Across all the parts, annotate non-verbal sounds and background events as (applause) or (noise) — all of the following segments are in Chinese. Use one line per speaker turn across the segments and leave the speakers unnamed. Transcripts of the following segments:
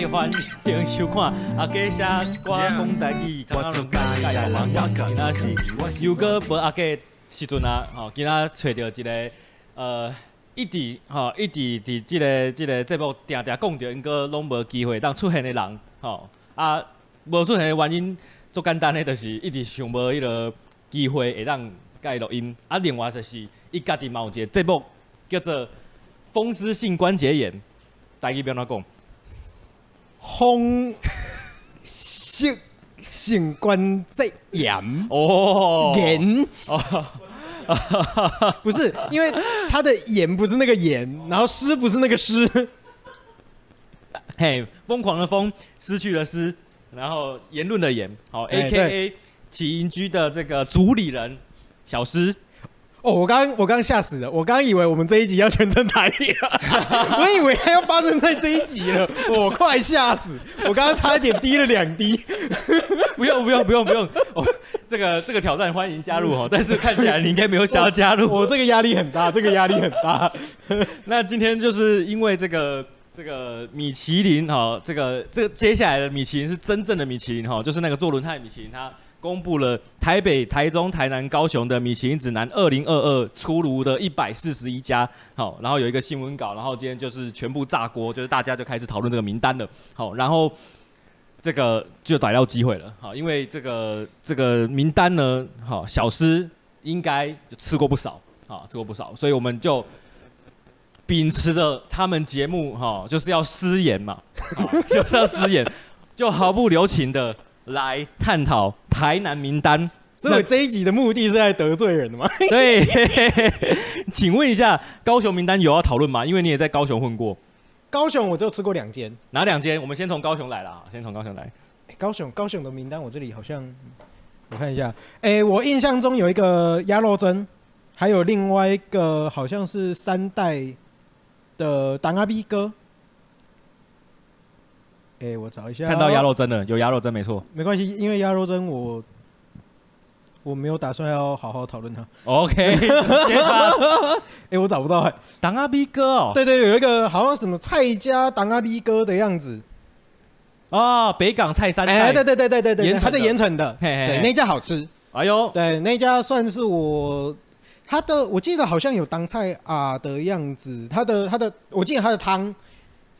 来欢迎收看阿给写歌讲台语，刚刚拢介介绍完，今仔是优哥无阿给时阵啊，吼，今仔找到一个呃，一直吼，一直伫即个即个节目定定讲着，应该拢无机会当出现的人，吼啊，无出现的原因足简单的，就是一直想无迄个机会会当甲伊录音，啊，另外就是伊家己嘛有一个节目叫做风湿性关节炎，大家要安怎讲？
风湿性关节炎
哦，
炎哦，(laughs) 不是，因为他的炎不是那个炎，然后湿不是那个湿，(laughs)
嘿，疯狂的疯，失去了失，然后言论的言，好，A K A 起因居的这个主理人小施。
哦，我刚我刚吓死了，我刚以为我们这一集要全程台语了，我以为它要发生在这一集了，我快吓死，我刚刚差一点滴了两滴，(laughs)
不用不用不用不用，哦，这个这个挑战欢迎加入哦，但是看起来你应该没有想要加入，
我这个压力很大，这个压力很大，(laughs)
那今天就是因为这个这个米其林哈，这个这个接下来的米其林是真正的米其林哈，就是那个做轮胎米其林它。公布了台北、台中、台南、高雄的米其林指南二零二二出炉的一百四十一家，好，然后有一个新闻稿，然后今天就是全部炸锅，就是大家就开始讨论这个名单了，好，然后这个就逮到机会了，好，因为这个这个名单呢，好，小施应该就吃过不少，啊，吃过不少，所以我们就秉持着他们节目，哈，就是要失言嘛，就是要失言，就毫不留情的。来探讨台南名单，
所以这一集的目的是在得罪人的吗？(laughs)
对，(laughs) 请问一下，高雄名单有要讨论吗？因为你也在高雄混过。
高雄我就吃过两间，
哪两间？我们先从高雄来了，先从高雄来。
高雄高雄的名单我这里好像，我看一下，哎，我印象中有一个鸭肉蒸，还有另外一个好像是三代的当阿 B 哥。哎、欸，我找一下。
看到鸭肉蒸了，有鸭肉蒸没错。
没关系，因为鸭肉蒸我我没有打算要好好讨论它。(laughs) (laughs)
OK。
哎，我找不到、欸。
当阿 B 哥哦。
对，对对，有一个好像什么蔡家当阿 B 哥的样子。
啊、哦，北港蔡三代。
哎、欸，对对对对对对，他在盐城的。
嘿嘿嘿
对，那家好吃。
哎呦，
对，那家算是我他的，我记得好像有当菜啊的样子。他的他的，我记得他的汤。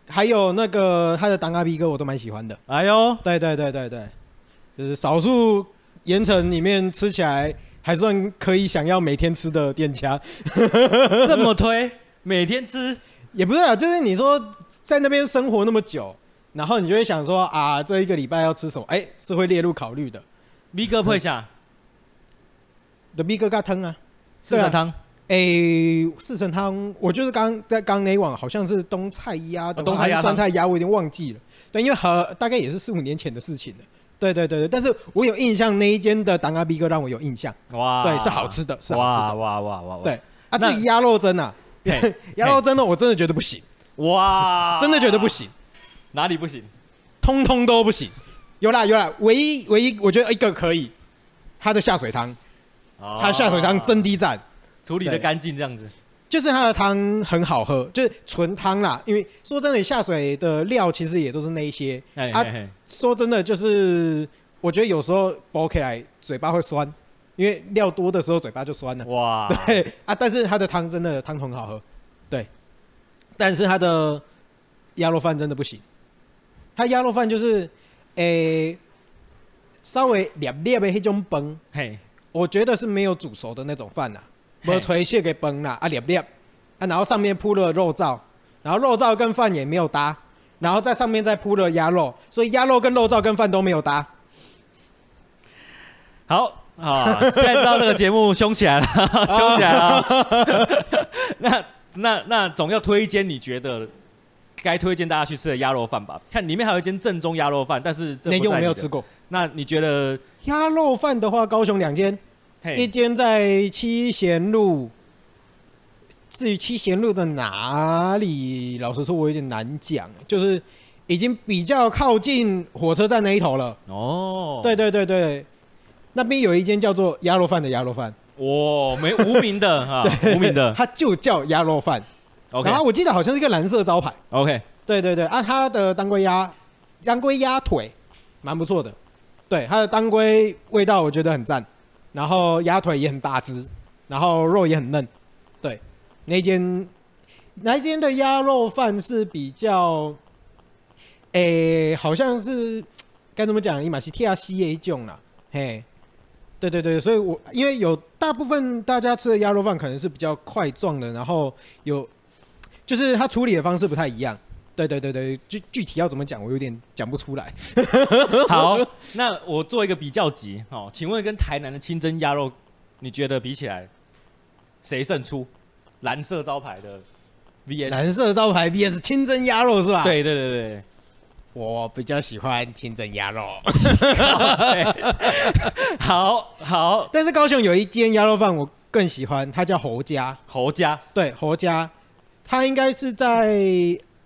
还有那个他的当阿 B 哥，我都蛮喜欢的。
哎呦，
对对对对对，就是少数盐城里面吃起来还算可以想要每天吃的店家。(laughs)
这么推，每天吃
也不是啊，就是你说在那边生活那么久，然后你就会想说啊，这一个礼拜要吃什么？哎，是会列入考虑的。
B 哥配下
的 B 哥咖汤啊，
四神汤。
哎、欸，四神汤，我就是刚在刚那一碗，好像是冬菜鸭的，还是酸菜鸭，我有点忘记了。对，因为和大概也是四五年前的事情了。对对对对，但是我有印象那一间的当阿 B 哥让我有印象。哇，对，是好吃的，是好吃的。哇哇哇哇！对啊，至于鸭肉蒸啊，(laughs) 鸭肉蒸呢，我真的觉得不行。哇，真的觉得不行。
哪里不行？
通通都不行。有啦有啦，唯一唯一我觉得一个可以，它的下水汤，它下水汤真滴赞。
处理的干净，这样子，
就是它的汤很好喝，就是纯汤啦。因为说真的，下水的料其实也都是那一些。哎，啊，说真的，就是我觉得有时候剥开来嘴巴会酸，因为料多的时候嘴巴就酸了。哇，(laughs) 对啊，但是它的汤真的汤很好喝，对。但是它的鸭肉饭真的不行，它鸭肉饭就是诶、欸、稍微黏黏的那种崩，嘿，我觉得是没有煮熟的那种饭呐。没吹卸给崩了啊，裂裂啊，然后上面铺了肉燥，然后肉燥跟饭也没有搭，然后在上面再铺了鸭肉，所以鸭肉跟肉燥跟饭都没有搭。
好啊，现在知道这个节目凶起来了，(laughs) 凶起来了。(laughs) 那那那总要推荐你觉得该推荐大家去吃的鸭肉饭吧？看里面还有一间正宗鸭肉饭，但是这
那间我没有吃过。
那你觉得
鸭肉饭的话，高雄两间。一间在七贤路，至于七贤路的哪里，老实说，我有点难讲。就是已经比较靠近火车站那一头了。哦，对对对对，那边有一间叫做鸭肉饭的鸭肉饭。
哇，没无名的 (laughs) 哈，无名的，
它就叫鸭肉饭。然后我记得好像是一个蓝色招牌。
OK，
对对对，啊，它的当归鸭当归鸭腿，蛮不错的。对，它的当归味道我觉得很赞，然后鸭腿也很大只，然后肉也很嫩。对，那间那间的鸭肉饭是比较，诶，好像是该怎么讲？伊玛西 T R C A 种啦，嘿。对对对，所以我因为有大部分大家吃的鸭肉饭可能是比较块状的，然后有就是它处理的方式不太一样。对对对对，具具体要怎么讲，我有点讲不出来。(laughs)
好，那我做一个比较级哦，请问跟台南的清蒸鸭肉，你觉得比起来谁胜出？蓝色招牌的 VS
蓝色招牌 VS 清蒸鸭肉是吧？
对对对对。
我比较喜欢清蒸鸭肉 (laughs)
好，好好。
但是高雄有一间鸭肉饭我更喜欢，它叫侯家。
侯家，
对，侯家，它应该是在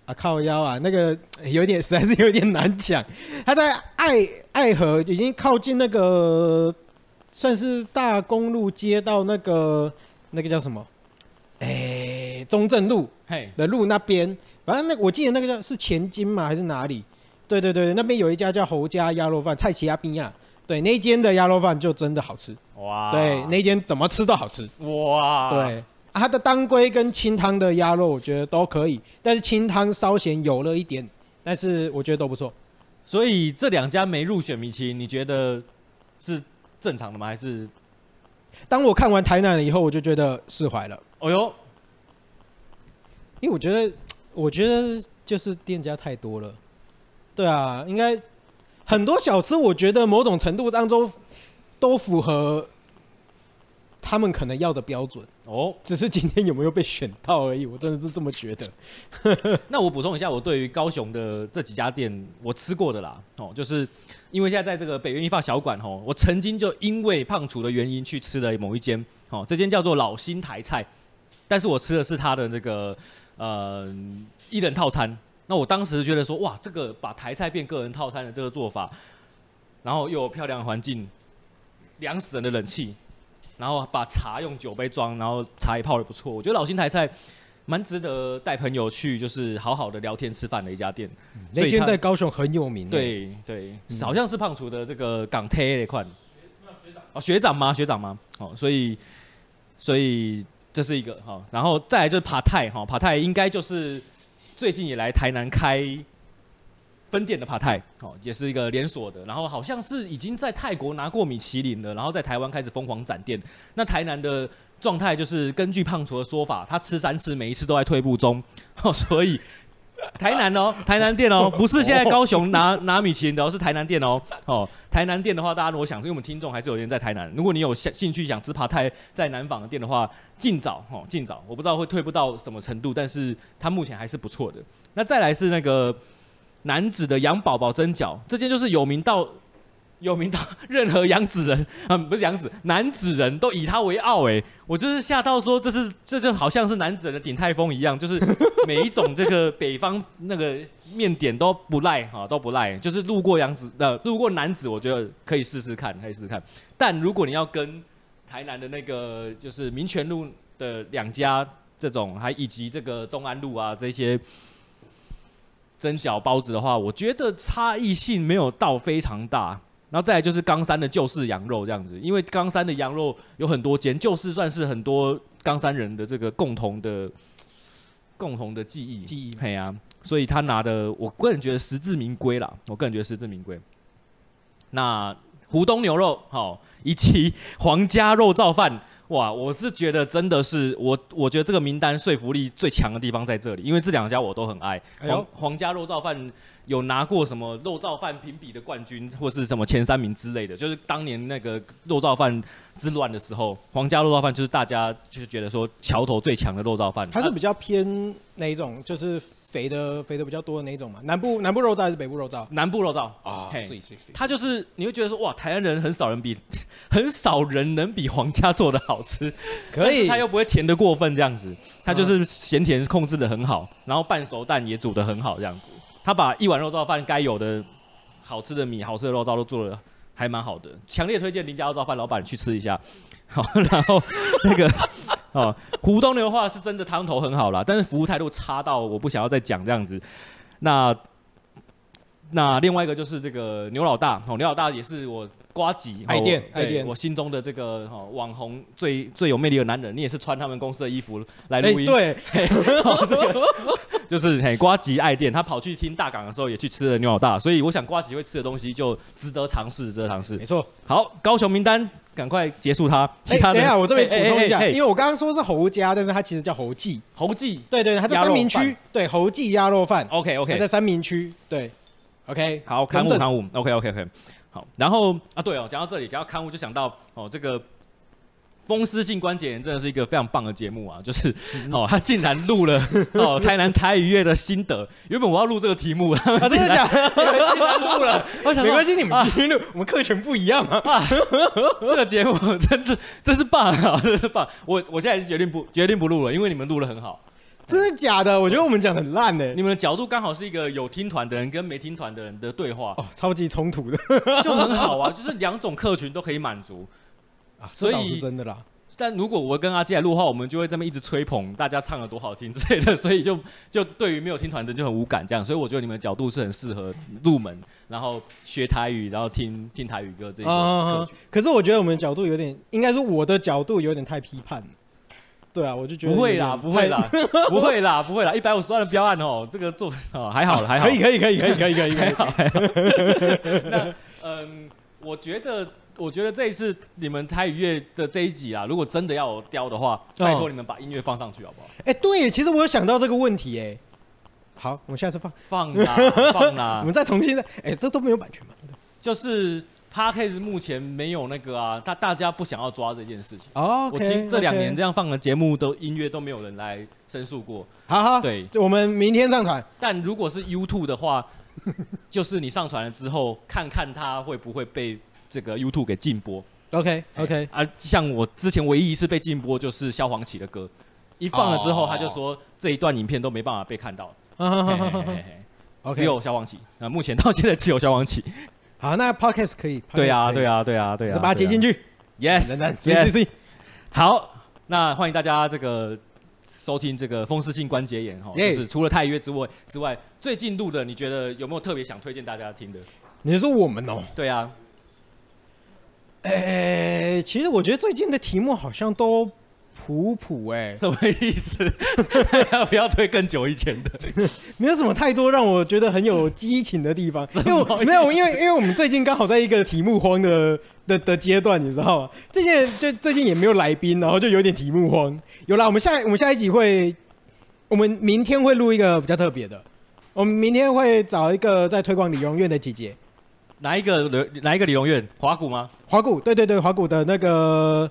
啊靠腰啊，那个 (coughs) 有点实在是有点难讲。他在爱爱河，已经靠近那个算是大公路街道那个那个叫什么？哎、欸，中正路的路那边。反正那我记得那个叫是前金嘛还是哪里？对对对，那边有一家叫侯家鸭肉饭，蔡奇亚冰亚。对，那间的鸭肉饭就真的好吃。哇！对，那间怎么吃都好吃。哇！对，啊、它的当归跟清汤的鸭肉，我觉得都可以，但是清汤稍显油了一点，但是我觉得都不错。
所以这两家没入选米其林，你觉得是正常的吗？还是？
当我看完台南了以后，我就觉得释怀了。哦哟，因为我觉得。我觉得就是店家太多了，对啊，应该很多小吃，我觉得某种程度当中都符合他们可能要的标准哦，只是今天有没有被选到而已。我真的是这么觉得。(laughs)
那我补充一下，我对于高雄的这几家店我吃过的啦，哦，就是因为现在在这个北园一发小馆哦，我曾经就因为胖厨的原因去吃了某一间哦，这间叫做老新台菜，但是我吃的是他的这个。呃，一人套餐。那我当时觉得说，哇，这个把台菜变个人套餐的这个做法，然后又有漂亮的环境，凉死人的冷气，然后把茶用酒杯装，然后茶也泡的不错。我觉得老新台菜蛮值得带朋友去，就是好好的聊天吃饭的一家店。
那间在高雄很有名。
对对，好像是胖厨的这个港铁那块。哦，学长吗？学长吗？哦，所以所以。这是一个哈，然后再来就是爬泰哈，爬泰应该就是最近也来台南开分店的帕泰哦，也是一个连锁的，然后好像是已经在泰国拿过米其林了，然后在台湾开始疯狂展店。那台南的状态就是根据胖厨的说法，他吃三次，每一次都在退步中，(laughs) 哦所以。台南哦，(laughs) 台南店哦，不是现在高雄拿拿米其林的，是台南店哦。哦，台南店的话，大家如果想，因为我们听众还是有人在台南。如果你有兴兴趣想吃帕泰在南纺的店的话，尽早哦，尽早。我不知道会退步到什么程度，但是它目前还是不错的。那再来是那个男子的羊宝宝蒸饺，这件就是有名到。(laughs) 有名到任何杨子人 (laughs) 啊，不是杨子，男子人都以他为傲哎！我就是吓到说，这是这就好像是男子人的鼎泰丰一样，就是 (laughs) 每一种这个北方那个面点都不赖哈，都不赖。就是路过杨子呃，路过男子，我觉得可以试试看，可以试试看。但如果你要跟台南的那个就是民权路的两家这种，还以及这个东安路啊这些蒸饺包子的话，我觉得差异性没有到非常大。然后再来就是冈山的旧式羊肉这样子，因为冈山的羊肉有很多间，旧式算是很多冈山人的这个共同的共同的记忆记忆，嘿啊，所以他拿的，我个人觉得实至名归啦，我个人觉得实至名归。那湖东牛肉好，以及皇家肉燥饭。哇，我是觉得真的是我，我觉得这个名单说服力最强的地方在这里，因为这两家我都很爱。皇皇家肉燥饭有拿过什么肉燥饭评比的冠军，或是什么前三名之类的，就是当年那个肉燥饭之乱的时候，皇家肉燥饭就是大家就是觉得说桥头最强的肉燥饭。
它是比较偏哪一种？就是肥的肥的比较多的那一种嘛？南部南部肉燥还是北部肉燥？
南部肉燥啊，是是是。它就是你会觉得说哇，台湾人很少人比 (laughs) 很少人能比皇家做的好吃，(laughs) 可以，它又不会甜的过分这样子，它就是咸甜控制的很好，然后半熟蛋也煮的很好这样子。他把一碗肉燥饭该有的好吃的米、好吃的肉燥都做的还蛮好的，强烈推荐林家肉燥饭老板去吃一下。好，然后那个 (laughs) 哦，湖东牛的话是真的汤头很好啦，但是服务态度差到我不想要再讲这样子。那那另外一个就是这个牛老大哦，牛老大也是我呱吉
爱店爱店，
我心中的这个哦网红最最有魅力的男人，你也是穿他们公司的衣服来录音，
对，(laughs)
就是嘿瓜吉爱店，他跑去听大港的时候也去吃了牛老大，所以我想瓜吉会吃的东西就值得尝试，值得尝试，
没错。
好，高雄名单赶快结束它，其他的。
等一下我这边补充一下，因为我刚刚说是侯家，但是他其实叫侯记，
侯记，
对对，他在三民区，对，侯记鸭肉饭
，OK OK，
在三民区，对。OK，
好，刊物刊物，OK OK OK，好，然后啊，对哦，讲到这里，讲到刊物就想到哦，这个风湿性关节炎真的是一个非常棒的节目啊，就是哦，他竟然录了 (laughs) 哦台南台语乐的心得，原本我要录这个题目，啊，真的假？(laughs) 的？录了，(laughs) 我想
没关系，你们继续录，我们课程不一样啊，
这个节目真是真是棒啊，真是棒，我我现在已经决定不决定不录了，因为你们录的很好。
真的假的？我觉得我们讲的很烂呢。
你们的角度刚好是一个有听团的人跟没听团的人的对话
哦，超级冲突的，(laughs)
就很好啊，就是两种客群都可以满足
啊，所以是真的啦。
但如果我跟阿基来录的话，我们就会这么一直吹捧大家唱的多好听之类的，(laughs) 所以就就对于没有听团的就很无感这样。所以我觉得你们的角度是很适合入门，然后学台语，然后听听台语歌这一个客群。
可是我觉得我们的角度有点，应该是我的角度有点太批判。对啊，我就觉得
不会啦，不会啦，(laughs) 不会啦，不会啦，一百五十万的标案哦，这个做哦还好了，还好，
可以，可以，可以，可以，可以，可以，(laughs) 还好，还好。
那嗯，我觉得，我觉得这一次你们台语乐的这一集啊，如果真的要我雕的话，拜托你们把音乐放上去好不好？
哎，对，其实我有想到这个问题，哎，好，我们下次放，
放啦，放啦，(laughs)
我们再重新再，哎，这都没有版权嘛，
就是。Podcast 目前没有那个啊，大大家不想要抓这件事情。
哦，
我今这两年这样放的节目都音乐都没有人来申诉过。
好好，
对，
我们明天上传。
但如果是 YouTube 的话，(laughs) 就是你上传了之后，看看它会不会被这个 YouTube 给禁播。
OK OK。
啊，像我之前唯一一次被禁播就是萧煌奇的歌，一放了之后他就说这一段影片都没办法被看到。(laughs) 只有萧煌奇。那目前到现在只有萧煌奇。
好，那 podcast 可以。
对啊，对啊，对啊，对啊，
把它接进去。
Yes，Yes。好，那欢迎大家这个收听这个风湿性关节炎哈，就是除了太约之外之外，最近录的，你觉得有没有特别想推荐大家听的？
你说我们哦？
对啊。
诶，其实我觉得最近的题目好像都。普普哎，
什么意思？(laughs) 要不要推更久以前的？(laughs)
没有什么太多让我觉得很有激情的地方，因为没有，因为因为我们最近刚好在一个题目荒的的的阶段，你知道吗？最近就最近也没有来宾，然后就有点题目荒。有啦，我们下我们下一集会，我们明天会录一个比较特别的，我们明天会找一个在推广理容院的姐姐，
哪一个哪一个理容院？华谷吗？
华谷，对对对，华谷的那个，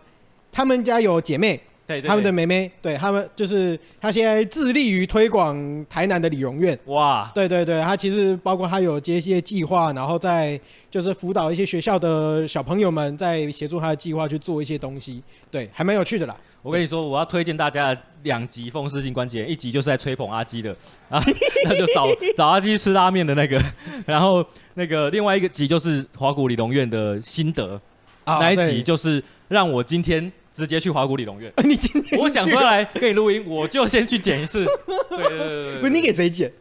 他们家有姐妹。对他们的妹妹，对他们就是他现在致力于推广台南的理容院。哇，对对对，他其实包括他有接一些计划，然后在就是辅导一些学校的小朋友们，在协助他的计划去做一些东西。对，还蛮有趣的啦。
我跟你说，我要推荐大家两集风湿性关节，一集就是在吹捧阿基的啊，(laughs) 那就找找阿基吃拉面的那个，然后那个另外一个集就是华谷理容院的心得，哦、那一集就是让我今天。直接去华谷理容院。(laughs)
你今天
我想说来给你录音，我就先去剪一次。(laughs) 对对对对，
不是你给谁剪？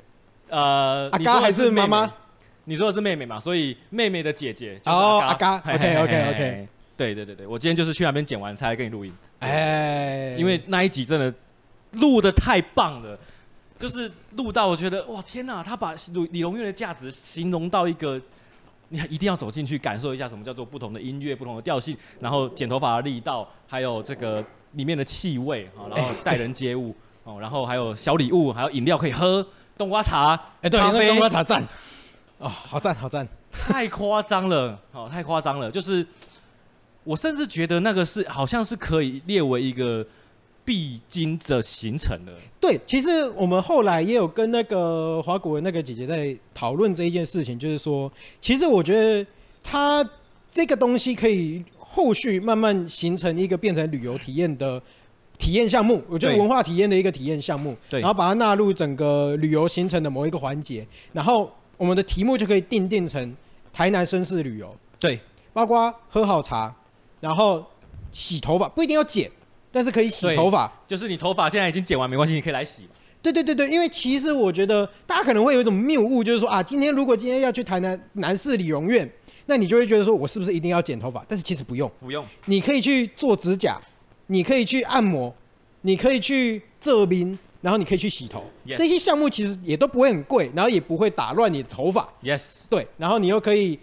呃，
阿嘎还是妈妈？
你说的是妹妹嘛？所以妹妹的姐姐就是
阿嘎。OK OK OK。
对对对对，我今天就是去那边剪完才来跟你录音。哎，因为那一集真的录的太棒了，就是录到我觉得哇天哪，他把理理容院的价值形容到一个。你一定要走进去感受一下什么叫做不同的音乐、不同的调性，然后剪头发的力道，还有这个里面的气味啊，然后待人接物哦，然后还有小礼物，还有饮料可以喝，冬瓜茶，
哎，对，那个冬瓜茶赞，哦，好赞，好赞，
太夸张了，哦，太夸张了，就是我甚至觉得那个是好像是可以列为一个。必经的行程了。
对，其实我们后来也有跟那个华国的那个姐姐在讨论这一件事情，就是说，其实我觉得它这个东西可以后续慢慢形成一个变成旅游体验的体验项目。我觉得文化体验的一个体验项目，对，然后把它纳入整个旅游行程的某一个环节，然后我们的题目就可以定定成台南绅士旅游。
对，
包括喝好茶，然后洗头发，不一定要剪。但是可以洗头发，
就是你头发现在已经剪完没关系，你可以来洗。
对对对对，因为其实我觉得大家可能会有一种谬误，就是说啊，今天如果今天要去台南男士理容院，那你就会觉得说我是不是一定要剪头发？但是其实不用，
不用，
你可以去做指甲，你可以去按摩，你可以去这边，然后你可以去洗头，Yes. 这些项目其实也都不会很贵，然后也不会打乱你的头发。
Yes，
对，然后你又可以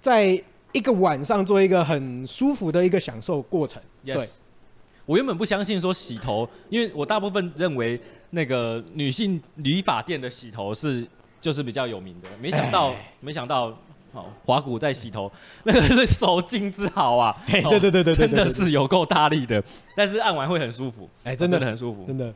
在一个晚上做一个很舒服的一个享受过程。
Yes.
对。
我原本不相信说洗头，因为我大部分认为那个女性理发店的洗头是就是比较有名的，没想到没想到，哦，华古在洗头，那个是手劲之好啊，(laughs)
对对对对对，
真的是有够大力的，但是按完会很舒服，哎，真的很舒服，
真的。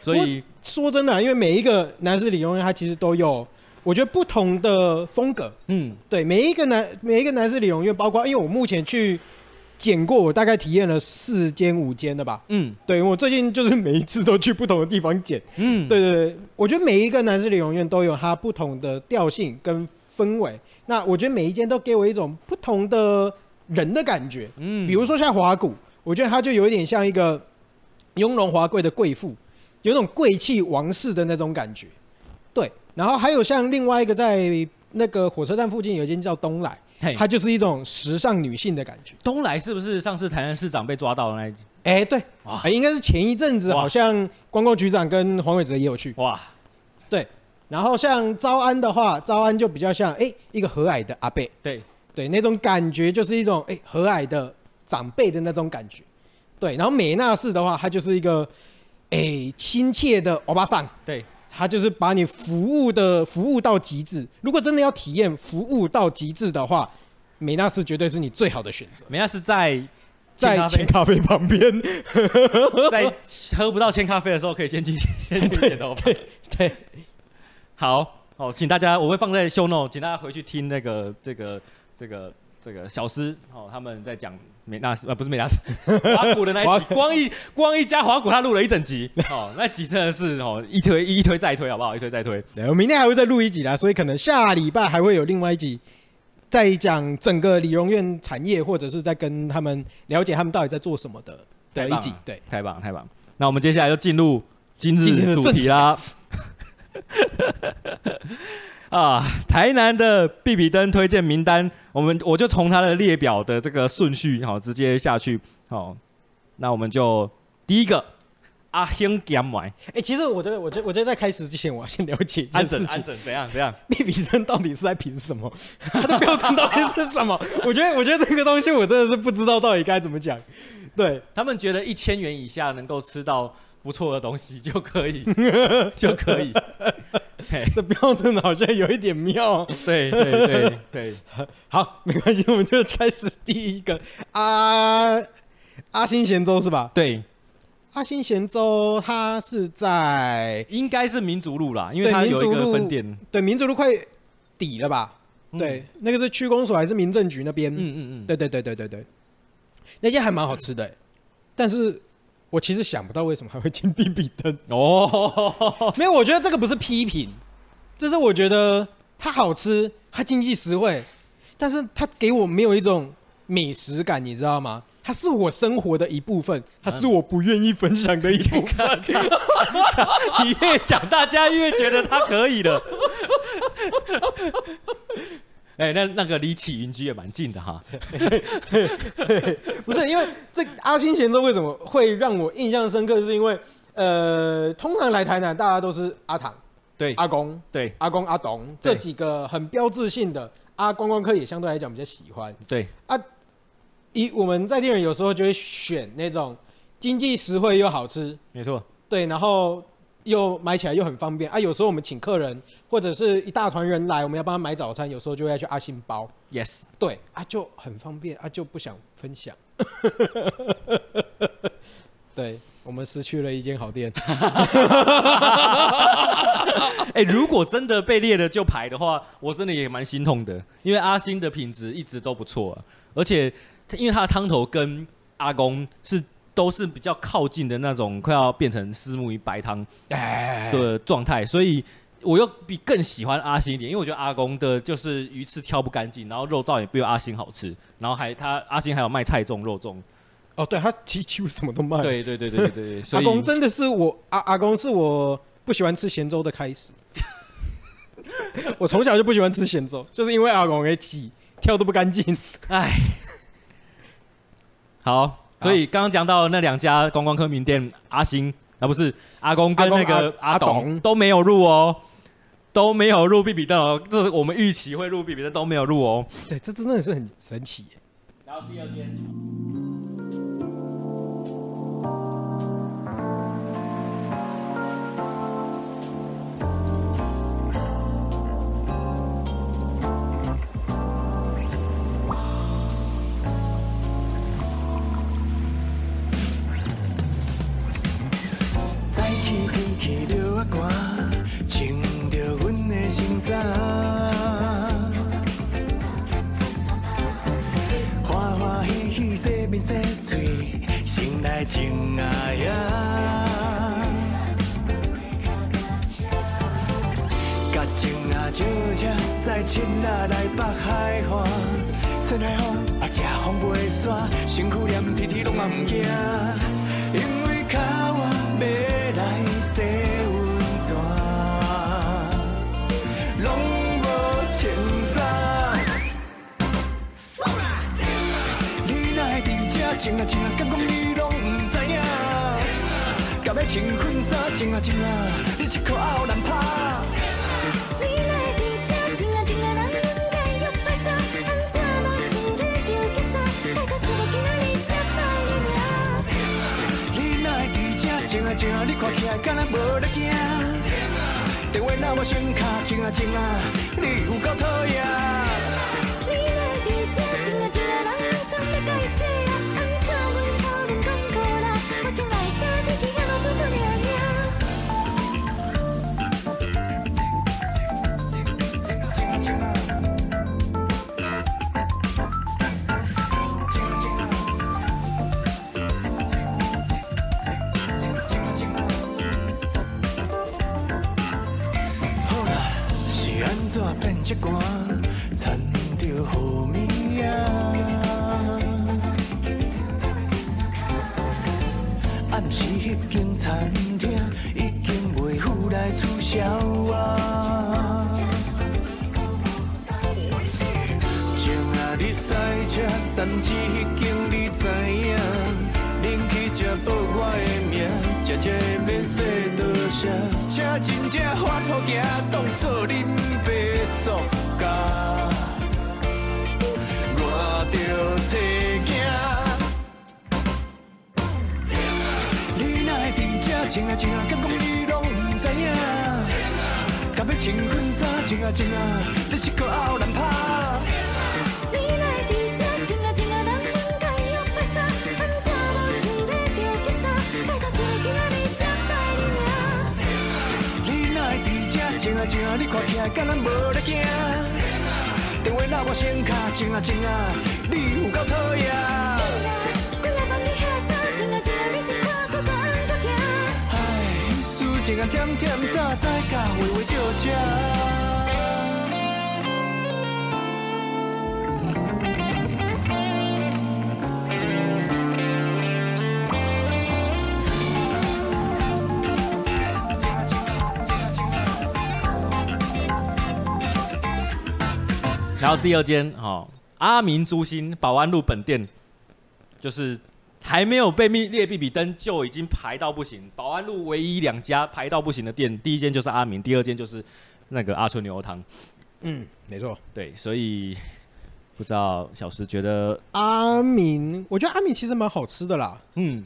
所以
说真的，因为每一个男士理容院，它其实都有，我觉得不同的风格，嗯，对，每一个男每一个男士理容院，包括因为我目前去。剪过，我大概体验了四间五间的吧。嗯，对，我最近就是每一次都去不同的地方剪。嗯，对对对，我觉得每一个男士理容院都有它不同的调性跟氛围。那我觉得每一间都给我一种不同的人的感觉。嗯，比如说像华谷，我觉得它就有一点像一个雍容华贵的贵妇，有种贵气王室的那种感觉。对，然后还有像另外一个在那个火车站附近有一间叫东来。它就是一种时尚女性的感觉。
东来是不是上次台南市长被抓到的那一集？
哎、欸，对，应该是前一阵子，好像观光局长跟黄伟哲也有去。哇，对。然后像招安的话，招安就比较像哎、欸、一个和蔼的阿伯。对对，那种感觉就是一种哎、欸、和蔼的长辈的那种感觉。对，然后美娜氏的话，他就是一个哎亲、欸、切的欧巴桑。对。他就是把你服务的服务到极致。如果真的要体验服务到极致的话，美纳斯绝对是你最好的选择。
美纳斯在
在千咖啡旁边，(laughs)
在喝不到千咖啡的时候，可以先进去剪头发。(laughs) 对对，好好，请大家我会放在 show note，请大家回去听那个这个这个这个小师哦，他们在讲。美纳斯啊，不是美纳斯，(laughs) 华古的那一集，光一光一家华古，他录了一整集哦，那集真的是哦，一推一推再推，好不好？一推再推。
对，我明天还会再录一集啦，所以可能下礼拜还会有另外一集，再讲整个理容院产业，或者是在跟他们了解他们到底在做什么的的一集。对，
太棒太棒。那我们接下来就进入今日主题啦。(laughs) 啊，台南的必比登推荐名单，我们我就从他的列表的这个顺序，好，直接下去，好，那我们就第一个阿兴咸买，
哎，其实我觉得，我觉得，我觉得在开始之前，我要先了解一件事情，
怎样怎样，
必比登到底是在凭什么？(laughs) 他的标准到底是什么？(laughs) 我觉得，我觉得这个东西我真的是不知道到底该怎么讲。对，
他们觉得一千元以下能够吃到不错的东西就可以，(laughs) 就可以。
这标准好像有一点妙。
对对对对，(laughs)
好，没关系，我们就开始第一个阿阿新咸粥是吧？
对，
阿新咸粥它是在
应该是民族路啦，因为它有一个分店。
对，民族路快底了吧？对，那个是区公所还是民政局那边？嗯嗯嗯，对对对对对对，那间还蛮好吃的，但是。我其实想不到为什么还会进 (laughs) 必比登哦，(laughs) 没有，我觉得这个不是批评，这是我觉得它好吃，它经济实惠，但是它给我没有一种美食感，你知道吗？它是我生活的一部分，它是我不愿意分享的一 (laughs) 部分。
你越讲，大家越觉得它可以了。哎、欸，那那个离起云居也蛮近的哈。
对，(laughs) 不是因为这阿星前奏为什么会让我印象深刻？是因为呃，通常来台南，大家都是阿唐、
对
阿公、
对
阿公、阿董这几个很标志性的。阿观光客也相对来讲比较喜欢。
对
啊，以我们在地人有时候就会选那种经济实惠又好吃。
没错。
对，然后。又买起来又很方便啊！有时候我们请客人或者是一大团人来，我们要帮他买早餐，有时候就会要去阿信包。
Yes，
对啊，就很方便啊，就不想分享。(laughs) 对，我们失去了一间好店。
哎、欸，如果真的被列了就排的话，我真的也蛮心痛的，因为阿新的品质一直都不错，啊，而且因为他的汤头跟阿公是。都是比较靠近的那种，快要变成虱目鱼白汤的状态，所以我又比更喜欢阿星一点，因为我觉得阿公的就是鱼刺挑不干净，然后肉燥也不如阿星好吃，然后还他阿星还有卖菜粽肉粽，
哦，对他几乎什么都卖，
对对对对对对，
阿公真的是我阿阿公是我不喜欢吃咸粥的开始。我从小就不喜欢吃咸粥，就是因为阿公给起跳都不干净。哎，
好，所以刚刚讲到那两家观光客名店，阿星啊，不是阿公跟那个阿董都没有入哦，都没有入必比登哦，这是我们预期会入必比登都没有入哦。
对，这真的是很神奇。
然后第二间。
情啊呀，甲情啊照车载亲啊来北海岸，山海风啊吃风袂散，身躯黏天天拢嘛毋惊，因为脚我要来洗无穿衫。你若会伫这情啊情啊，敢讲你拢？要穿婚纱，情啊情啊，你一口拗难拍。你若会伫这，情啊情啊，人该要摆啥？按怎拢是咧着结纱？拜托一个囝仔，你才摆明。你若会伫这，情啊情啊，你看起来敢若无咧惊。那么声卡，静啊静啊，你有够讨
厌。后第二间哈，阿明猪心保安路本店，就是还没有被列列比比登就已经排到不行。保安路唯一两家排到不行的店，第一间就是阿明，第二间就是那个阿春牛肉汤。
嗯，没错，
对，所以不知道小石觉得
阿明，我觉得阿明其实蛮好吃的啦。嗯，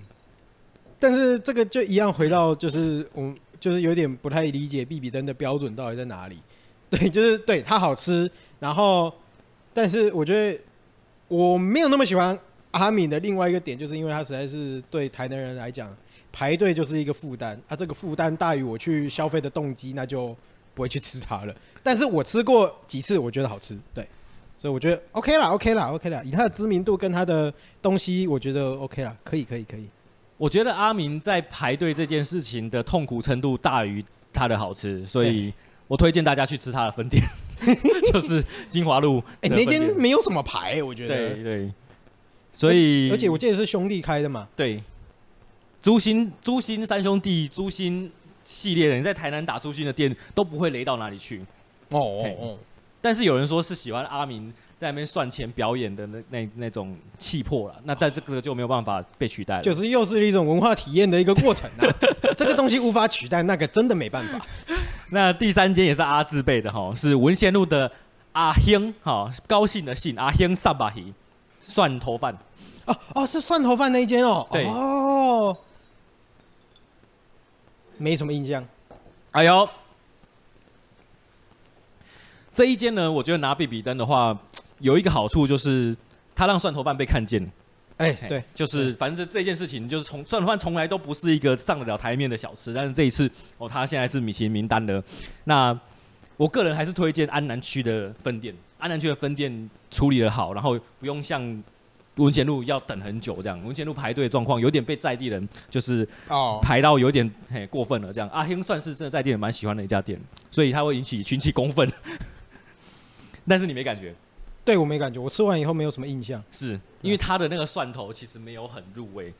但是这个就一样回到就是我就是有点不太理解比比登的标准到底在哪里。(laughs) 对，就是对它好吃。然后，但是我觉得我没有那么喜欢阿敏的另外一个点，就是因为它实在是对台南人来讲，排队就是一个负担啊。这个负担大于我去消费的动机，那就不会去吃它了。但是我吃过几次，我觉得好吃，对，所以我觉得 OK 啦，OK 啦，OK 啦。以它的知名度跟它的东西，我觉得 OK 啦，可以，可以，可以。
我觉得阿明在排队这件事情的痛苦程度大于它的好吃，所以我推荐大家去吃他的分店。(laughs) 就是金华路，
哎、欸，那间没有什么牌，我觉得。
对对。所以，
而且我记得是兄弟开的嘛。
对。朱新朱新三兄弟，朱新系列的，你在台南打朱新的店都不会雷到哪里去。
哦哦哦。但
是有人说是喜欢阿明在那边算钱表演的那那那种气魄了，那但这个就没有办法被取代了。
就是又是一种文化体验的一个过程啊，(laughs) 这个东西无法取代，那个真的没办法。(laughs)
那第三间也是阿字辈的哈，是文贤路的阿兴哈，高兴的兴阿兴上把鱼蒜头饭。
哦哦，是蒜头饭那一间哦。
对
哦，没什么印象。
哎呦。这一间呢，我觉得拿比比登的话，有一个好处就是，它让蒜头饭被看见。
哎，对，
就是反正这件事情，就是从蒜头饭从来都不是一个上得了台面的小吃，但是这一次哦，他现在是米其林名单的。那我个人还是推荐安南区的分店，安南区的分店处理的好，然后不用像文贤路要等很久这样，文贤路排队状况有点被在地人就是哦排到有点嘿过分了这样。阿兴算是真的在地人蛮喜欢的一家店，所以它会引起群起公愤。(laughs) 但是你没感觉，
对我没感觉，我吃完以后没有什么印象，
是因为它的那个蒜头其实没有很入味，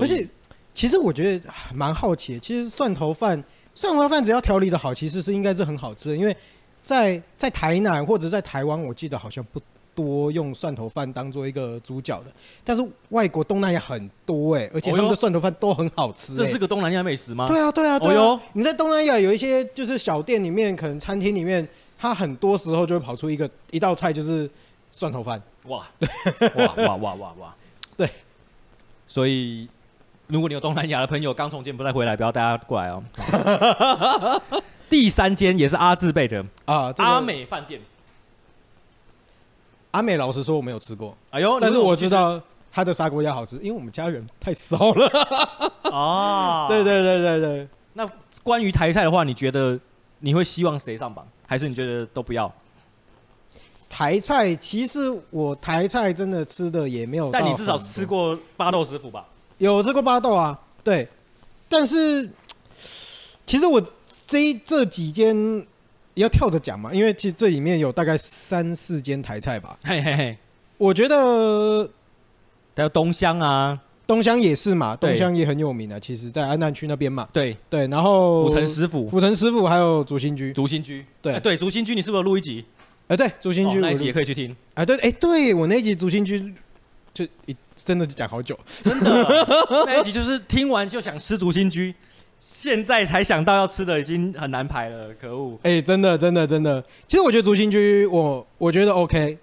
而且其实我觉得蛮好奇的，其实蒜头饭，蒜头饭只要调理的好，其实是应该是很好吃的，因为在在台南或者在台湾，我记得好像不多用蒜头饭当做一个主角的，但是外国东南亚很多哎、欸，而且他们的蒜头饭都很好吃、欸，
这是个东南亚美食吗？
对啊对啊对啊，哦、你在东南亚有一些就是小店里面，可能餐厅里面。他很多时候就会跑出一个一道菜，就是蒜头饭。
哇，(laughs) 哇哇哇哇哇！
对，
所以如果你有东南亚的朋友刚从柬埔寨回来，不要带他过来哦。(laughs) 第三间也是阿字辈的啊，这个、阿美饭店。
阿美老实说我没有吃过，
哎呦，
但是我知道他的砂锅鸭好吃，因为我们家人太少了。哦，(laughs) 对对对对对。
那关于台菜的话，你觉得你会希望谁上榜？还是你觉得都不要？
台菜其实我台菜真的吃的也没有，
但你至少吃过巴豆师傅吧？
有吃过巴豆啊，对。但是其实我这一这几间要跳着讲嘛，因为其实这里面有大概三四间台菜吧。嘿嘿嘿，我觉得
还有东乡啊。
东乡也是嘛，东乡也很有名的，其实，在安南区那边嘛。
对
对，然后
府城师傅，
府城师傅还有竹心居，
竹心居，
对、
欸、对，竹心居，你是不是录一集？
哎、欸，对，竹心居、哦、
那一集也可以去听。
哎、欸，对，哎、欸，对我那一集竹心居就一真的讲好久，
真的 (laughs) 那一集就是听完就想吃竹心居，现在才想到要吃的已经很难排了，可恶！
哎、欸，真的真的真的，其实我觉得竹心居，我我觉得 OK，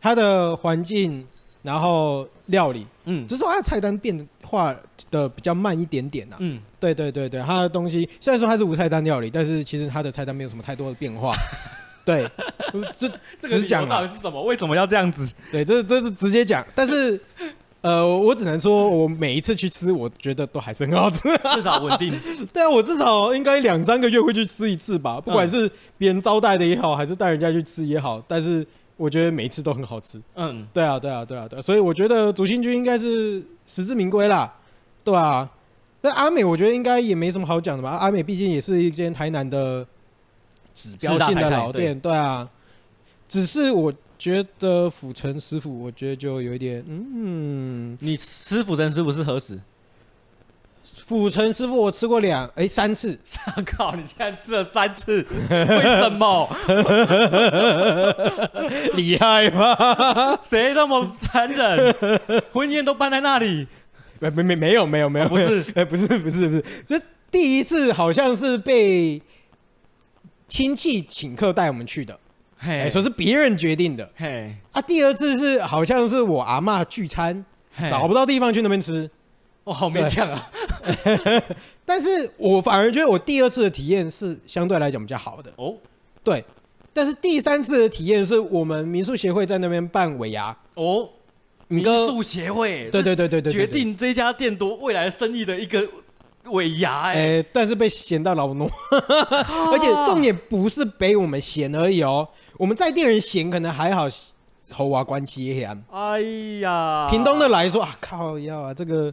它的环境。然后料理，嗯，只是说它的菜单变化的比较慢一点点呐、啊，嗯，对对对对，它的东西虽然说它是无菜单料理，但是其实它的菜单没有什么太多的变化，(laughs) 对，这这个只讲
到底是什么？为什么要这样子？
对，这这是直接讲，但是呃，我只能说我每一次去吃，我觉得都还是很好吃，
至少稳定。(laughs)
对啊，我至少应该两三个月会去吃一次吧，不管是别人招待的也好，还是带人家去吃也好，但是。我觉得每一次都很好吃。嗯，对啊，对啊，对啊，对啊，所以我觉得竹心居应该是实至名归啦，对啊。那阿美我觉得应该也没什么好讲的吧？阿美毕竟也是一间台南的指标性的老店，对啊。只是我觉得府城师傅，我觉得就有一点，嗯，
你吃府城师傅是何时？
府城师傅，我吃过两哎、欸、三次。
我 (laughs) 靠！你竟然吃了三次，为什么？(laughs)
厉害吗？(laughs)
谁那么残忍？婚宴都办在那里？
没没没没有没有没有，不是哎不是不是不是，就第一次好像是被亲戚请客带我们去的，哎说是别人决定的，嘿啊第二次是好像是我阿嬷聚餐，找不到地方去那边吃。
哦，好勉强啊！
但是我反而觉得我第二次的体验是相对来讲比较好的哦。对，但是第三次的体验是我们民宿协会在那边办尾牙哦。
民宿协会，
对对对对对，
决定这家店多未来生意的一个尾牙哎、
欸，但是被嫌到老糯，而且重点不是被我们嫌而已哦，我们在店人嫌可能还好，猴娃关系啊。哎呀，屏东的来说啊，靠要啊这个。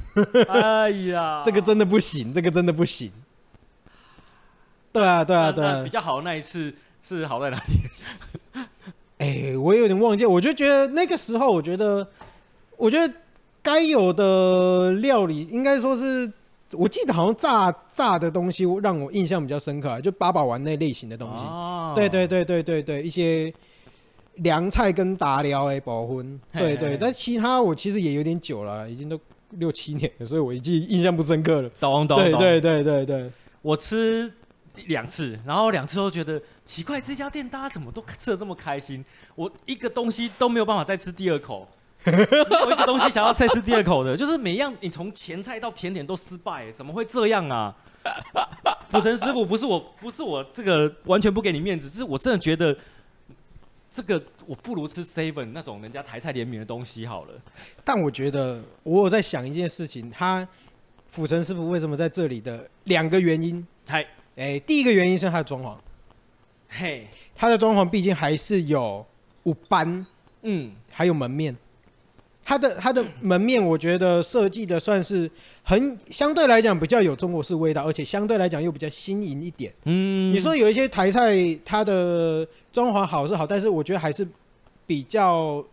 (laughs)
哎呀，
这个真的不行，这个真的不行。对啊，对啊，对啊。
比较好的那一次是好在哪里？(laughs)
哎、欸，我有点忘记，我就觉得那个时候，我觉得，我觉得该有的料理应该说是我记得好像炸炸的东西让我印象比较深刻，就八宝丸那类型的东西。哦，对对对对对对，一些凉菜跟达料哎，保婚，对对。但其他我其实也有点久了，已经都六七年了，所以我已经印象不深刻了。
懂懂懂。
对对对对对，
我吃两次，然后两次都觉得奇怪，这家店大家怎么都吃的这么开心？我一个东西都没有办法再吃第二口。我一个东西想要再吃第二口的，就是每样你从前菜到甜点都失败，怎么会这样啊？(laughs) 府城师傅不是我，不是我这个完全不给你面子，只是我真的觉得这个我不如吃 seven 那种人家台菜联名的东西好了。
但我觉得我有在想一件事情，他府城师傅为什么在这里的两个原因？
嗨，
哎，第一个原因是他的装潢，嘿，他的装潢毕竟还是有五班，嗯，还有门面。它的它的门面，我觉得设计的算是很相对来讲比较有中国式味道，而且相对来讲又比较新颖一点。嗯，你说有一些台菜，它的装潢好是好，但是我觉得还是比较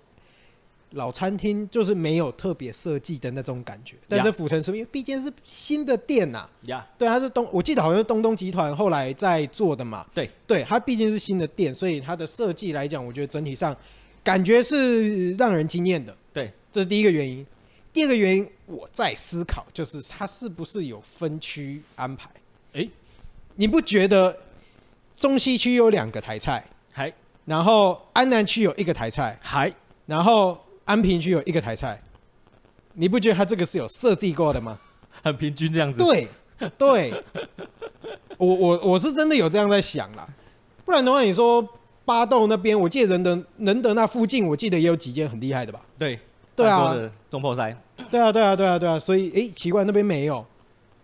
老餐厅，就是没有特别设计的那种感觉。但是府城是因为毕竟是新的店呐，呀，对，它是东，我记得好像是东东集团后来在做的嘛。对，对，它毕竟是新的店，所以它的设计来讲，我觉得整体上感觉是让人惊艳的。对。这是第一个原因，第二个原因我在思考，就是它是不是有分区安排？哎，你不觉得中西区有两个台菜，还然后安南区有一个台菜，还然后安平区有一个台菜，你不觉得它这个是有设计过的吗？
很平均这样子。
对 (laughs) 对，我我我是真的有这样在想啦，不然的话，你说八斗那边，我记得仁德仁德那附近，我记得也有几间很厉害的吧？
对。
对啊，
中破塞。
对啊，对啊，对啊，对啊，所以哎，奇怪，那边没有。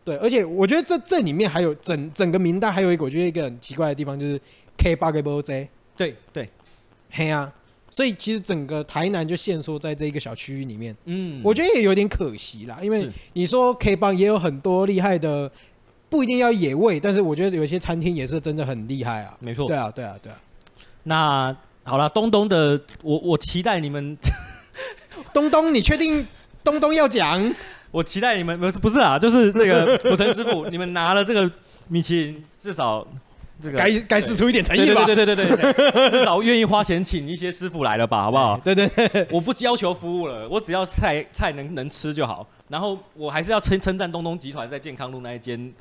对，而且我觉得这这里面还有整整个名单，还有一个我觉得一个很奇怪的地方，就是 K 八个 b Z。
对对，
嘿啊，所以其实整个台南就限缩在这一个小区域里面。嗯，我觉得也有点可惜啦，因为你说 K 八也有很多厉害的，不一定要野味，但是我觉得有些餐厅也是真的很厉害啊。
没错。
对啊，对啊，对啊。
那好了，东东的，我我期待你们。
东东，你确定东东要讲？
我期待你们不是不是啊，就是那个 (laughs) 府城师傅，你们拿了这个米其林，至少这个
该该释出一点诚意吧？
对对对对对，对，至少愿意花钱请一些师傅来了吧？好不好？(laughs)
对对对，
我不要求服务了，我只要菜菜能能吃就好。然后我还是要称称赞东东集团在健康路那一间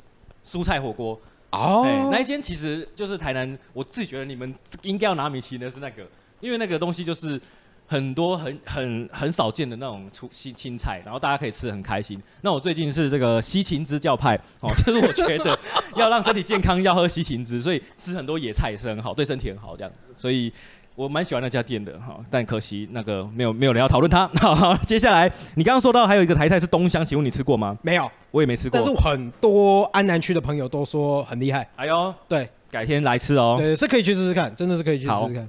蔬菜火锅哦，那一间其实就是台南，我自己觉得你们应该要拿米其林的是那个，因为那个东西就是。很多很很很少见的那种出青青菜，然后大家可以吃得很开心。那我最近是这个西芹汁教派哦，就是我觉得 (laughs) 要让身体健康要喝西芹汁，所以吃很多野菜也是很好，对身体很好这样子。所以我蛮喜欢那家店的哈，但可惜那个没有没有人要讨论它。好，(laughs) 好，接下来你刚刚说到还有一个台菜是东香，请问你吃过吗？
没有，
我也没吃过。
但是很多安南区的朋友都说很厉害。
哎呦，
对，
改天来吃哦。
对，是可以去试试看，真的是可以去试试看。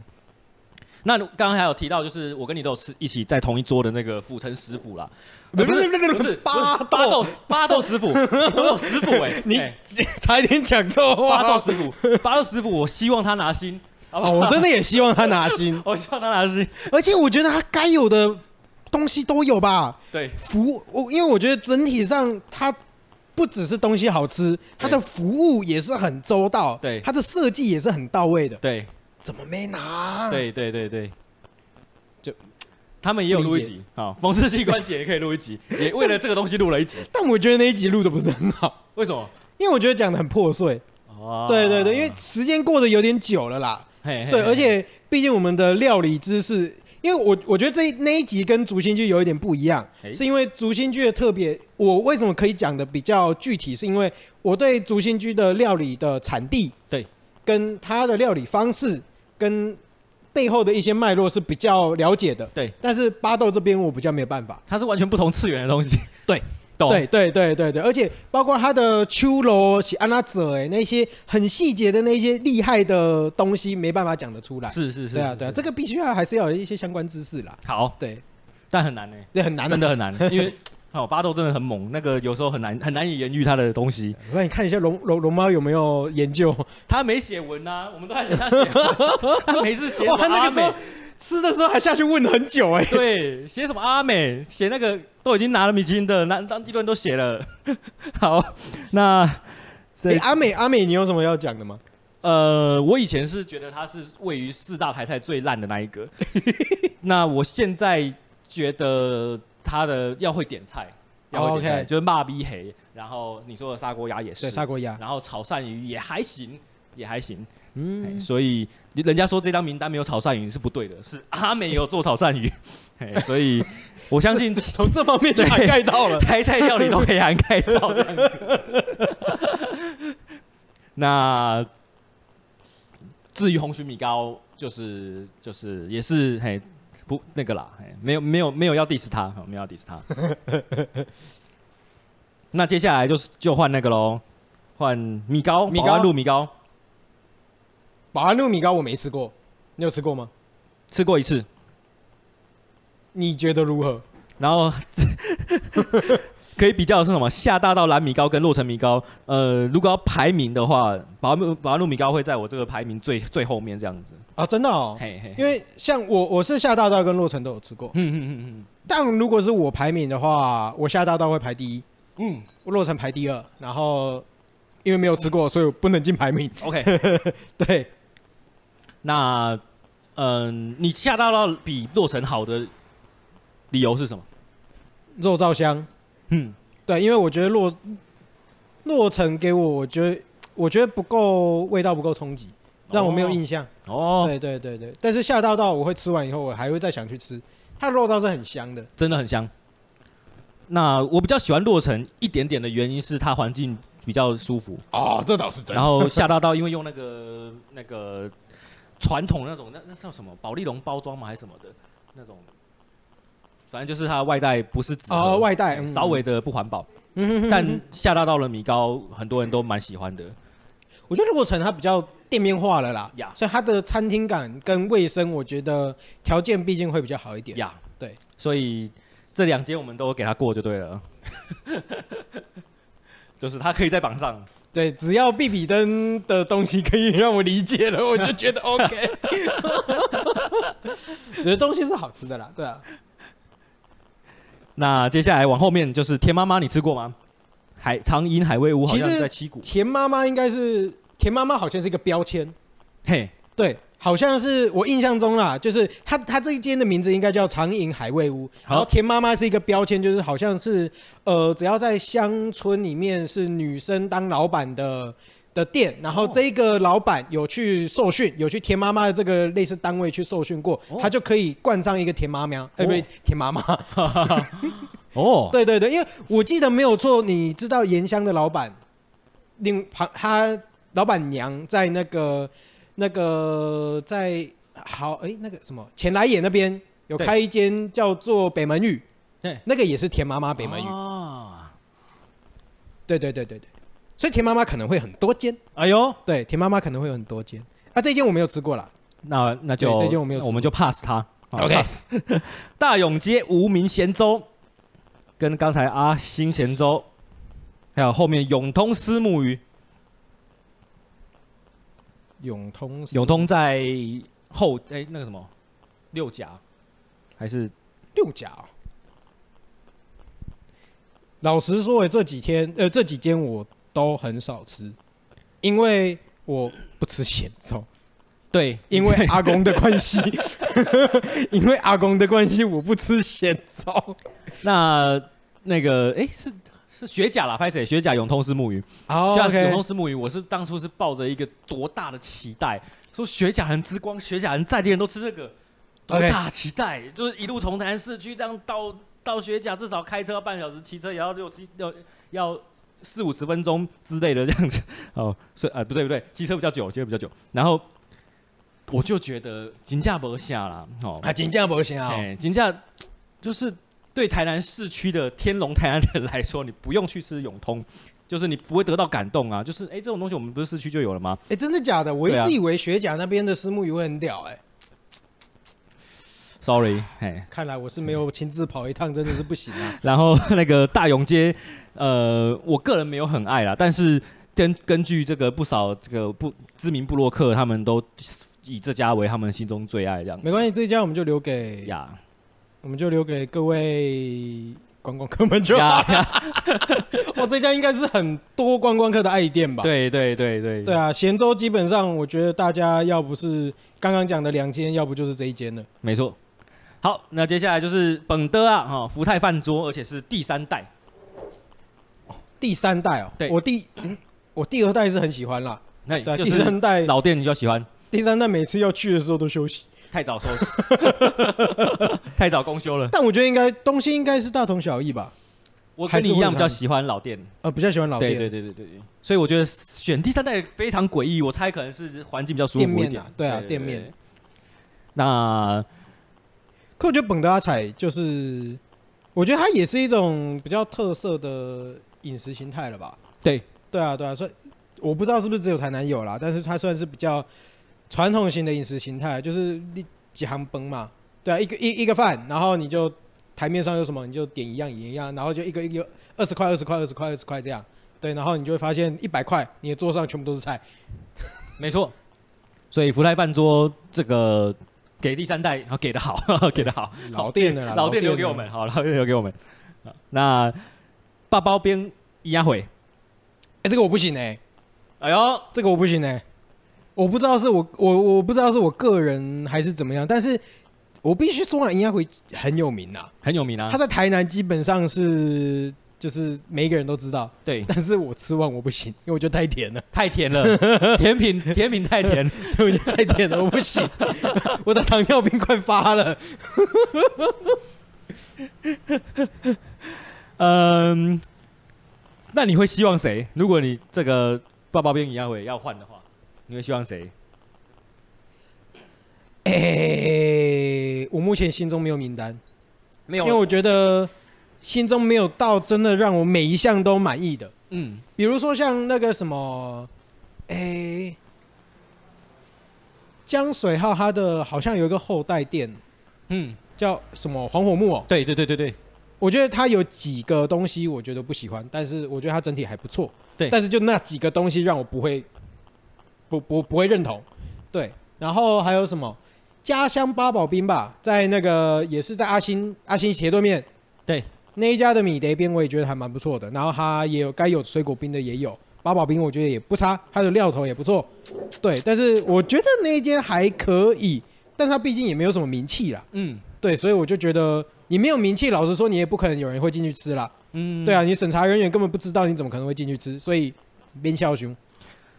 那刚刚还有提到，就是我跟你都有吃一起在同一桌的那个府城师傅啦，不是 (laughs) 不是不是八八豆八豆师傅 (laughs) 都有师傅哎、欸，
你差一点讲错话。
八豆师傅，八豆师傅，我希望他拿星，好不好？
哦，我真的也希望他拿星，(laughs)
我希望他拿星，
而且我觉得他该有的东西都有吧？
对，
服我，因为我觉得整体上他不只是东西好吃，他的服务也是很周到，对，他的设计也是很到位的，
对。
怎么没拿？
对对对对，就他们也有录一集啊，风湿性关节也可以录一集，(laughs) 也为了这个东西录了一集。
但我觉得那一集录的不是很好，
为什么？
因为我觉得讲的很破碎。哦，对对对，因为时间过得有点久了啦。嘿嘿嘿对，而且毕竟我们的料理知识，因为我我觉得这那一集跟竹心居有一点不一样，嘿是因为竹心居的特别。我为什么可以讲的比较具体？是因为我对竹心居的料理的产地，对。跟它的料理方式跟背后的一些脉络是比较了解的，对。但是巴豆这边我比较没有办法，
它是完全不同次元的东西，
对，懂。对对对对对，而且包括他的秋罗、喜安拉者哎，那些很细节的那些厉害的东西，没办法讲得出来。
是是是，
对啊对啊，这个必须要还是要有一些相关知识啦。
好，
对，
但很难呢，
对，很难，
真的很难，因为。哦，巴豆真的很猛，那个有时候很难很难以言喻他的东西。
我让你看一下龙龙龙猫有没有研究，
他没写文呐，我们都还等他写。(laughs) 他每次写，
他那个时候吃的时候还下去问很久哎、欸。
对，写什么阿美，写那个都已经拿了米其林的，那当地段都写了。(laughs) 好，那、
欸、阿美阿美，你有什么要讲的吗？
呃，我以前是觉得它是位于四大台菜最烂的那一个，(laughs) 那我现在觉得它的要会点菜，要会点菜，oh, okay. 就是骂逼黑，然后你说的砂锅鸭也是，
砂锅鸭，
然后炒鳝鱼也还行，也还行。嗯，所以人家说这张名单没有炒鳝鱼是不对的，是阿美有做炒鳝鱼，(laughs) 所以我相信 (laughs)
从这方面就涵盖到了，
台菜料理都可以涵盖到这样子。(laughs) 那至于红曲米糕，就是就是也是嘿不那个啦，嘿没有没有没有要 diss 他，没有要 diss 他。(laughs) 那接下来就是就换那个喽，换米糕，米糕路米糕。
保安路米糕我没吃过，你有吃过吗？
吃过一次，
你觉得如何？
然后 (laughs) 可以比较的是什么？下大道蓝米糕跟洛城米糕，呃，如果要排名的话，宝安路米糕会在我这个排名最最后面这样子。
啊，真的哦，嘿嘿，因为像我我是下大道跟洛城都有吃过，嗯嗯嗯嗯，但如果是我排名的话，我下大道会排第一，嗯，我洛城排第二，然后因为没有吃过，所以我不能进排名。OK，(laughs) 对。
那，嗯，你下大道比洛城好的理由是什么？
肉燥香，嗯，对，因为我觉得洛洛城给我，我觉得我觉得不够味道不够冲击，让我没有印象。哦，对对对对，但是下大道我会吃完以后，我还会再想去吃。它的肉燥是很香的，
真的很香。那我比较喜欢洛城一点点的原因是它环境比较舒服。
哦，这倒是真的。
然后 (laughs) 下大道因为用那个那个。传统那种，那那叫什么？保丽龙包装吗？还是什么的？那种，反正就是它外带不是纸
哦，外带、嗯、
稍微的不环保。嗯、但下大道的米糕，很多人都蛮喜欢的。
我觉得洛城它比较店面化了啦，呀，所以它的餐厅感跟卫生，我觉得条件毕竟会比较好一点。呀，对，
所以这两间我们都给它过就对了，(laughs) 就是它可以在榜上。
对，只要必比登的东西可以让我理解了，我就觉得 OK。(laughs) 觉得东西是好吃的啦，对啊。
那接下来往后面就是田妈妈，你吃过吗？海长银海味屋好像在七股。
田妈妈应该是田妈妈，好像是一个标签。嘿，对。好像是我印象中啦，就是他他这一间的名字应该叫长影海味屋，然后田妈妈是一个标签，就是好像是呃，只要在乡村里面是女生当老板的的店，然后这一个老板有去受训，有去田妈妈的这个类似单位去受训过，他就可以冠上一个田妈妈，哎，不对，田妈妈。哦，(laughs) (laughs) 对对对，因为我记得没有错，你知道盐香的老板，另旁他老板娘在那个。那个在好哎、欸，那个什么前来野那边有开一间叫做北门玉，对，那个也是田妈妈北门玉。啊。对对对对对，所以田妈妈可能会很多间。哎呦，对，田妈妈可能会有很多间。啊，这间我没有吃过啦，
那那就
这间我没有吃过，
我们就 pass 它。OK，(laughs) 大勇街无名咸粥，跟刚才阿新咸粥，还有后面永通虱目鱼。
永通，
永通在后哎、欸，那个什么六甲还是
六甲？老实说，哎，这几天呃，这几间我都很少吃，因为我不吃咸粥。
对，
因为阿公的关系，(laughs) 因为阿公的关系，我不吃咸粥。
那那个哎、欸、是。是雪甲啦，拍谁？雪甲永通虱目鱼。哦，雪甲永通虱目鱼，我是当初是抱着一个多大的期待，说雪甲人之光，雪甲人在地人都吃这个，多大期待.就是一路从台南市区这样到到雪甲，至少开车要半小时，骑车也要六七要要四五十分钟之类的这样子。(laughs) 哦，所以啊、呃，不对不对，骑车比较久，骑车比较久。然后我就觉得金价不下了，哦，
啊，金价不下，
哎，金价就是。对台南市区的天龙台南人来说，你不用去吃永通，(laughs) 就是你不会得到感动啊。就是哎，这种东西我们不是市区就有了吗？
哎，真的假的？我一直以为学甲那边的虱目鱼会很屌哎、欸。
Sorry，哎，
看来我是没有亲自跑一趟，真的是不行啊。(laughs)
然后那个大勇街，呃，我个人没有很爱啦，但是根根据这个不少这个不知名布洛克，他们都以这家为他们心中最爱这样。
没关系，这一家我们就留给呀，我们就留给各位观光客们就好。(laughs) 哇，这家应该是很多观光客的爱店吧？
对对对对。
对啊，咸州基本上我觉得大家要不是刚刚讲的两间，要不就是这一间了。
没错。好，那接下来就是本德啊，哈，福泰饭桌，而且是第三代。
第三代哦，对，我第、嗯、我第二代是很喜欢啦。
那对，第三代老店你就喜欢。
第三代每次要去的时候都休息，
太早收，(laughs) 太早公休了。
但我觉得应该东西应该是大同小异吧。
我跟你一样比较喜欢老店，
呃，比较喜欢老店。
对对对对对，所以我觉得选第三代非常诡异。我猜可能是环境比较舒服一点。
啊对啊，店面。
那，
可我觉得本德阿彩就是，我觉得它也是一种比较特色的饮食形态了吧？
对，
对啊，对啊，所以我不知道是不是只有台南有啦，但是它算是比较传统型的饮食形态，就是几行崩嘛，对啊，一个一一个饭，然后你就台面上有什么你就点一样一样，然后就一个一个二十块二十块二十块二十块这样，对，然后你就会发现一百块你的桌上全部都是菜，(laughs)
没错，所以福泰饭桌这个给第三代，然后给的好，给的好，(laughs)
老店的啦，(laughs)
老店留给我们，好，老店留给我们，那八包边一样会，
哎，这个我不行哎、欸。
哎呦，
这个我不行哎、欸，我不知道是我我我不知道是我个人还是怎么样，但是我必须说了，应该会很有名啊，
很有名啊。
他在台南基本上是就是每一个人都知道，
对。
但是我吃完我不行，因为我觉得太甜了，
太甜了，(laughs) 甜品甜品太甜，
对，我觉得太甜了，我不行，我的糖尿病快发了。(laughs)
嗯，那你会希望谁？如果你这个。八包边一样会要换的话，你会希望谁？
哎、欸，我目前心中没有名单，
没有，
因为我觉得心中没有到真的让我每一项都满意的。嗯，比如说像那个什么，哎、欸，江水号他的好像有一个后代店，嗯，叫什么黄火木哦？
对对对对对，
我觉得他有几个东西我觉得不喜欢，但是我觉得他整体还不错。
对，
但是就那几个东西让我不会，不不不会认同，对。然后还有什么家乡八宝冰吧，在那个也是在阿星阿星斜对面，
对，
那一家的米德冰我也觉得还蛮不错的。然后它也有该有水果冰的也有，八宝冰我觉得也不差，它的料头也不错，对。但是我觉得那一间还可以，但它毕竟也没有什么名气啦，嗯，对，所以我就觉得你没有名气，老实说你也不可能有人会进去吃啦。嗯，对啊，你审查人员根本不知道，你怎么可能会进去吃？所以边笑熊。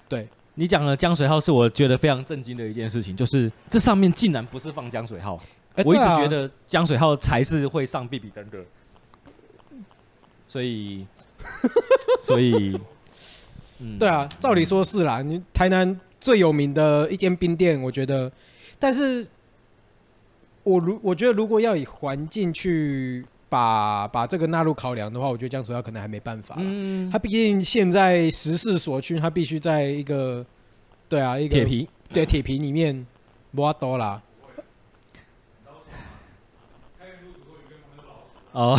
对，
你讲的江水号是我觉得非常震惊的一件事情，就是这上面竟然不是放江水号。我一直觉得江水号才是会上必比登的。所以，(laughs) 所以，
嗯，对啊，照理说是啦。你台南最有名的一间冰店，我觉得，但是我如我觉得如果要以环境去。把把这个纳入考量的话，我觉得江苏要可能还没办法。嗯，他毕竟现在时势所趋，他必须在一个，对啊，一个
铁皮，
对铁皮里面，挖多啦。
哦，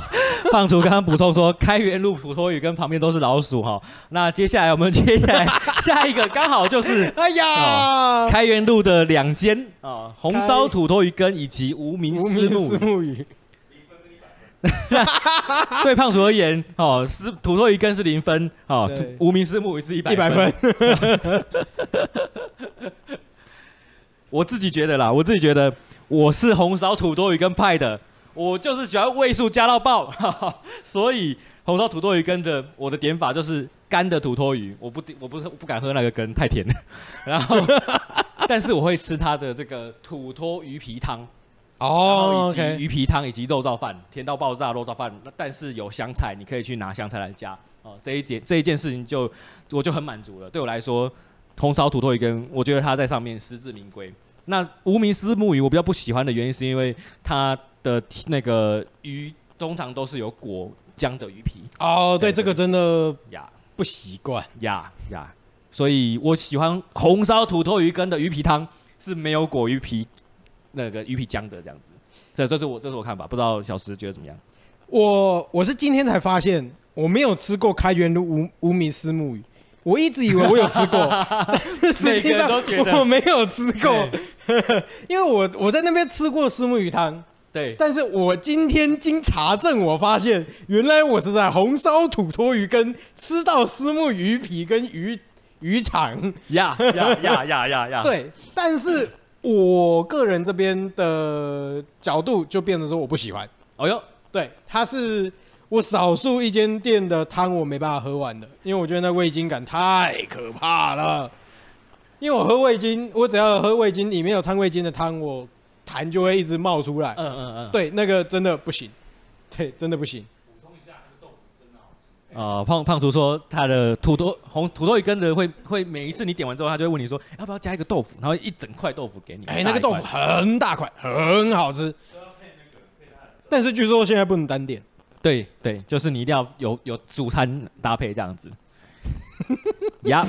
(laughs) 胖厨刚刚补充说，开元路普托语跟旁边都是老鼠哈。那接下来我们接下来下一个刚好就是，(laughs) 哎呀，开元路的两间啊，红烧土托鱼跟以及无名私木鱼。(laughs) 对胖厨而言，哦，是土魠鱼羹是零分，哦，无名私木鱼是一百分。我自己觉得啦，我自己觉得我是红烧土魠鱼跟派的，我就是喜欢味素加到爆，(laughs) 所以红烧土豆鱼羹的我的点法就是干的土魠鱼，我不我不是不敢喝那个羹，太甜了。(laughs) 然后，但是我会吃它的这个土魠鱼皮汤。哦，以及鱼皮汤以及肉燥饭，甜到爆炸肉燥饭，但是有香菜，你可以去拿香菜来加。哦，这一点这一件事情就我就很满足了。对我来说，红烧土豆鱼羹，我觉得它在上面实至名归。那无名丝木鱼，我比较不喜欢的原因是因为它的那个鱼通常都是有裹姜的鱼皮。
哦，对，对，这个真的呀不习惯
呀呀，所以我喜欢红烧土豆鱼羹的鱼皮汤是没有裹鱼皮。那个鱼皮姜的这样子，这这是我这是我看法，不知道小石觉得怎么样？我
我是今天才发现，我没有吃过开元路无无名丝木鱼，我一直以为我有吃过，(laughs) 但是实际上我没有吃过，(laughs) 因为我我在那边吃过虱目鱼汤。
对，
但是我今天经查证，我发现原来我是在红烧土托鱼羹吃到丝木鱼皮跟鱼鱼肠
呀呀呀呀呀呀！(laughs)
对，但是我个人这边的角度就变成说我不喜欢。
哦哟，
对，它是我少数一间店的汤我没办法喝完的，因为我觉得那味精感太可怕了。因为我喝味精，我只要喝味精里面有掺味精的汤，我。痰就会一直冒出来，嗯嗯嗯，对，那个真的不行，对，真的不行。补充一下，那个豆腐真的好吃。
啊，胖胖厨说他的土豆红土豆一根的会会每一次你点完之后，他就会问你说要不要加一个豆腐，然后一整块豆腐给你。
哎，那个豆腐很大块，很好吃。但是据说现在不能单点。
对对，就是你一定要有有主餐搭配这样子。(laughs) 呀。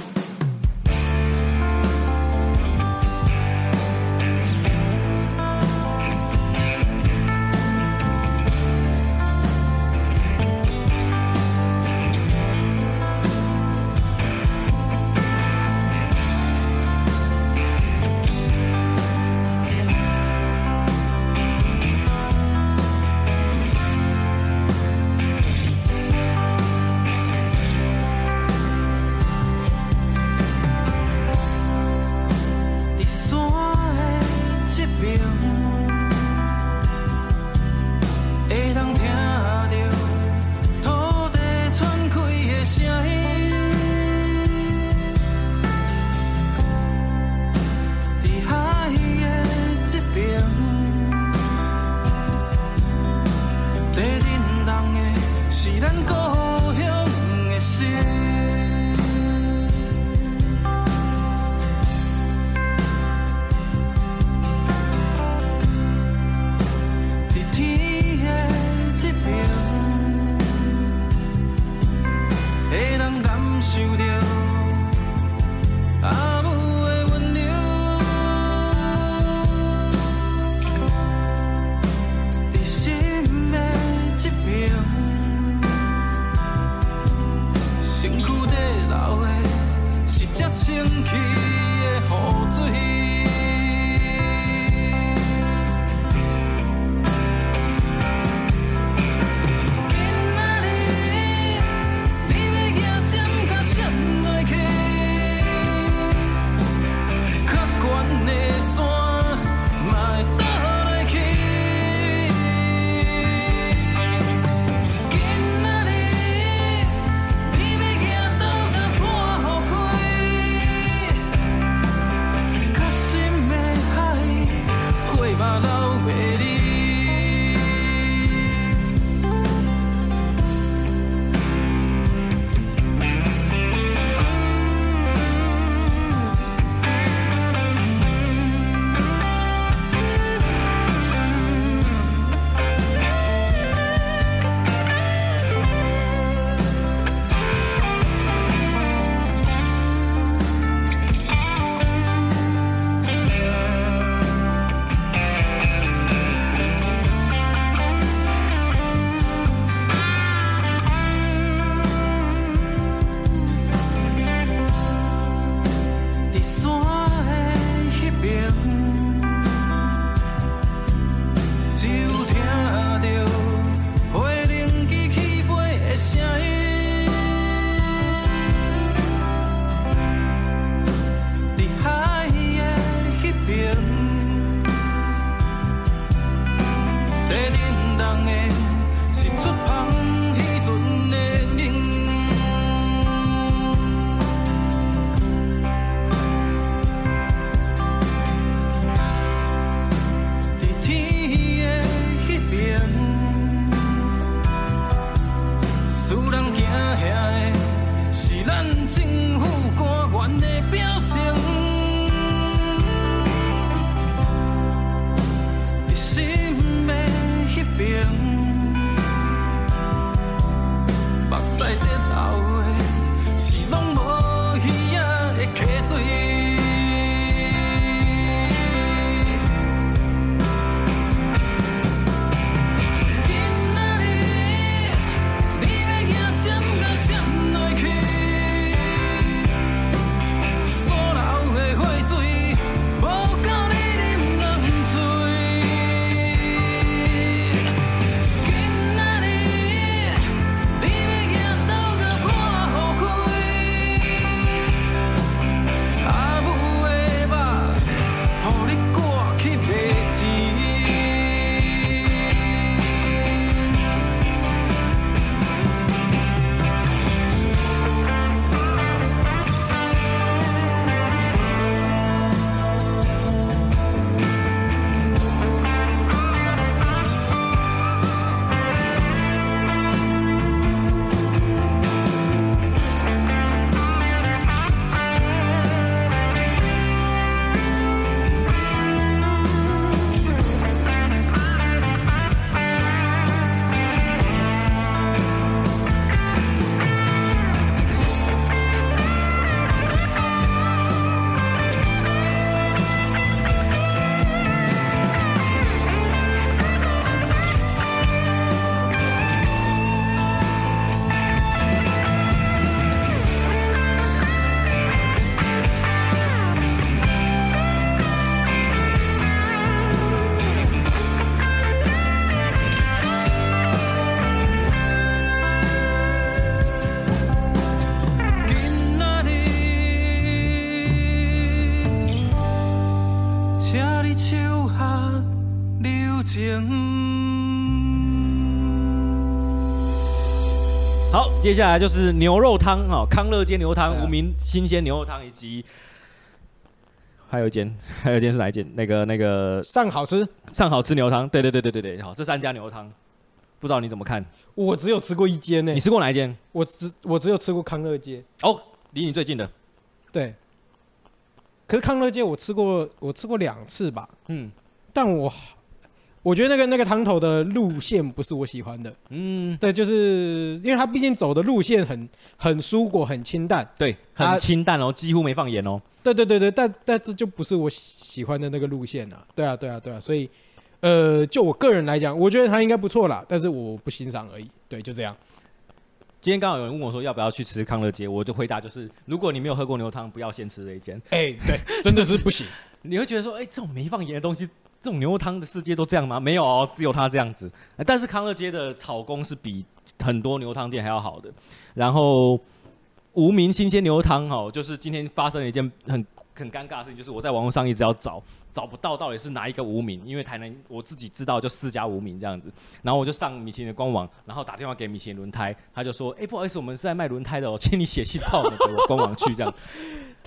好，接下来就是牛肉汤哈，康乐街牛肉汤、无名新鲜牛肉汤，以及还有一间，(laughs) 还有一间是哪一间？那个那个
上好吃
上好吃牛肉汤，对对对对对对，好，这三家牛肉汤，不知道你怎么看？
我只有吃过一间呢。
你吃过哪一间？
我只我只有吃过康乐街
哦，离你最近的。
对，可是康乐街我吃过我吃过两次吧？嗯，但我。我觉得那个那个汤头的路线不是我喜欢的，嗯，对，就是因为它毕竟走的路线很很蔬果很清淡，
对，很清淡哦，几乎没放盐哦，
对对对对，但但这就不是我喜欢的那个路线啊，对啊对啊对啊，所以呃，就我个人来讲，我觉得它应该不错啦，但是我不欣赏而已，对，就这样。
今天刚好有人问我说要不要去吃康乐街，我就回答就是，如果你没有喝过牛汤，不要先吃这一间。
哎，对，真的是不行，(laughs)
你会觉得说，哎，这种没放盐的东西。这种牛肉汤的世界都这样吗？没有哦，只有他这样子。但是康乐街的炒工是比很多牛汤店还要好的。然后无名新鲜牛肉汤哈，就是今天发生了一件很很尴尬的事情，就是我在网络上一直要找，找不到到底是哪一个无名，因为台南我自己知道就四家无名这样子。然后我就上米其林的官网，然后打电话给米其林轮胎，他就说：“哎，不好意思，我们是在卖轮胎的哦，请你写信到我们的官网去这样。”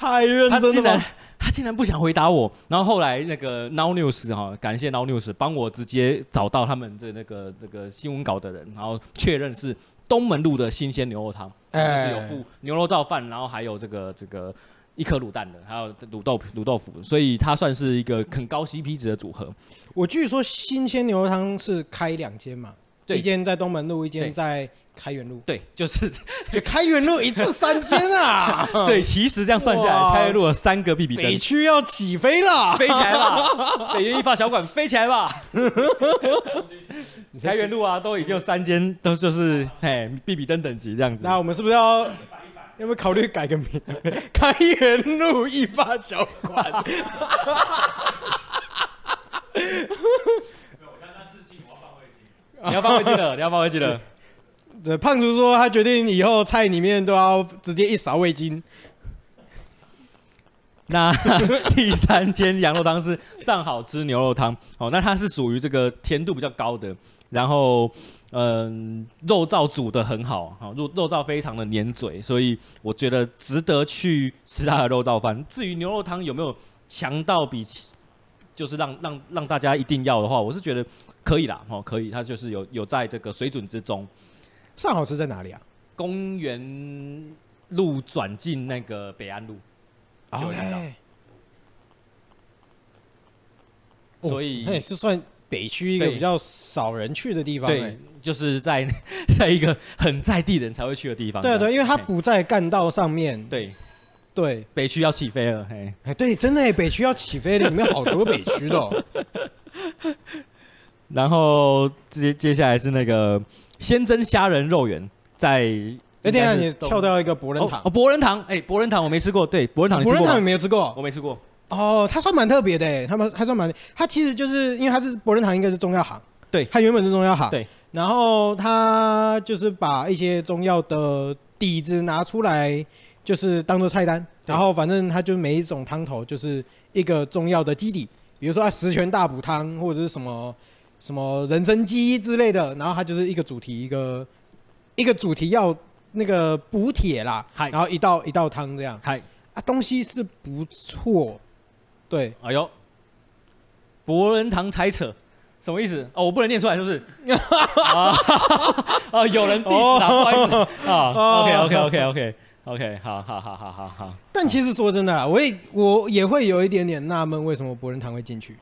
太认真了。
他竟然不想回答我，然后后来那个 Now News 哈，感谢 Now News 帮我直接找到他们这那个这个新闻稿的人，然后确认是东门路的新鲜牛肉汤，就是有附牛肉造饭，然后还有这个这个一颗卤蛋的，还有卤豆卤豆腐，所以它算是一个很高 CP 值的组合。
我据说新鲜牛肉汤是开两间嘛，一间在东门路，一间在。开元路，
对，就是
就开元路一次三间啊！(laughs)
对，其实这样算下来，开元路有三个 B B 灯。
北区要起飞了，
飞起来吧！(laughs) 北元一发小馆飞起来吧！(laughs) 开元路啊，都已经有三间，都就是哎 B B 灯等级这样子。
那我们是不是要要不要考虑改个名？开元路一发小馆。(laughs)
你要放回去了，你要放回去了。(laughs)
这胖厨说，他决定以后菜里面都要直接一勺味精。(laughs)
那第三间羊肉汤是上好吃牛肉汤哦，那它是属于这个甜度比较高的，然后嗯，肉燥煮的很好，好肉肉燥非常的粘嘴，所以我觉得值得去吃它的肉燥饭。至于牛肉汤有没有强到比，就是让让让大家一定要的话，我是觉得可以啦，哦，可以，它就是有有在这个水准之中。
上好吃在哪里啊？
公园路转进那个北安路，就会看到。所以
那也是算北区一个比较少人去的地方。
对，就是在 (laughs) 在一个很在地人才会去的地方。
对对，因为它不在干道上面。
对
对，
北区要起飞了，嘿，
哎，对，真的，北区要起飞了，里面好多北区的。(laughs)
然后接接下来是那个。鲜蒸虾仁肉圆在，
哎，等下你跳到一个博仁堂。
哦，博仁堂，哎，博仁堂我没吃过，对，博仁堂，
博仁堂你没有吃过，
我没吃过，
哦，它算蛮特别的，他们还算蛮，它其实就是因为它是博仁堂，应该是中药行，
对，
它原本是中药行，
对，
然后它就是把一些中药的底子拿出来，就是当做菜单，然后反正它就每一种汤头就是一个重要的基底，比如说它十全大补汤或者是什么。什么人参鸡之类的，然后它就是一个主题，一个一个主题要那个补铁啦，然后一道一道汤这样，嗨，啊东西是不错，对，
哎呦，博仁堂猜测什么意思？哦，我不能念出来，是不是？(laughs) 啊，(laughs) 哦，有人 diss 啊，不好意思。啊，OK OK OK OK OK，好好好好好好。
但其实说真的啦，我也我也会有一点点纳闷，为什么博仁堂会进去？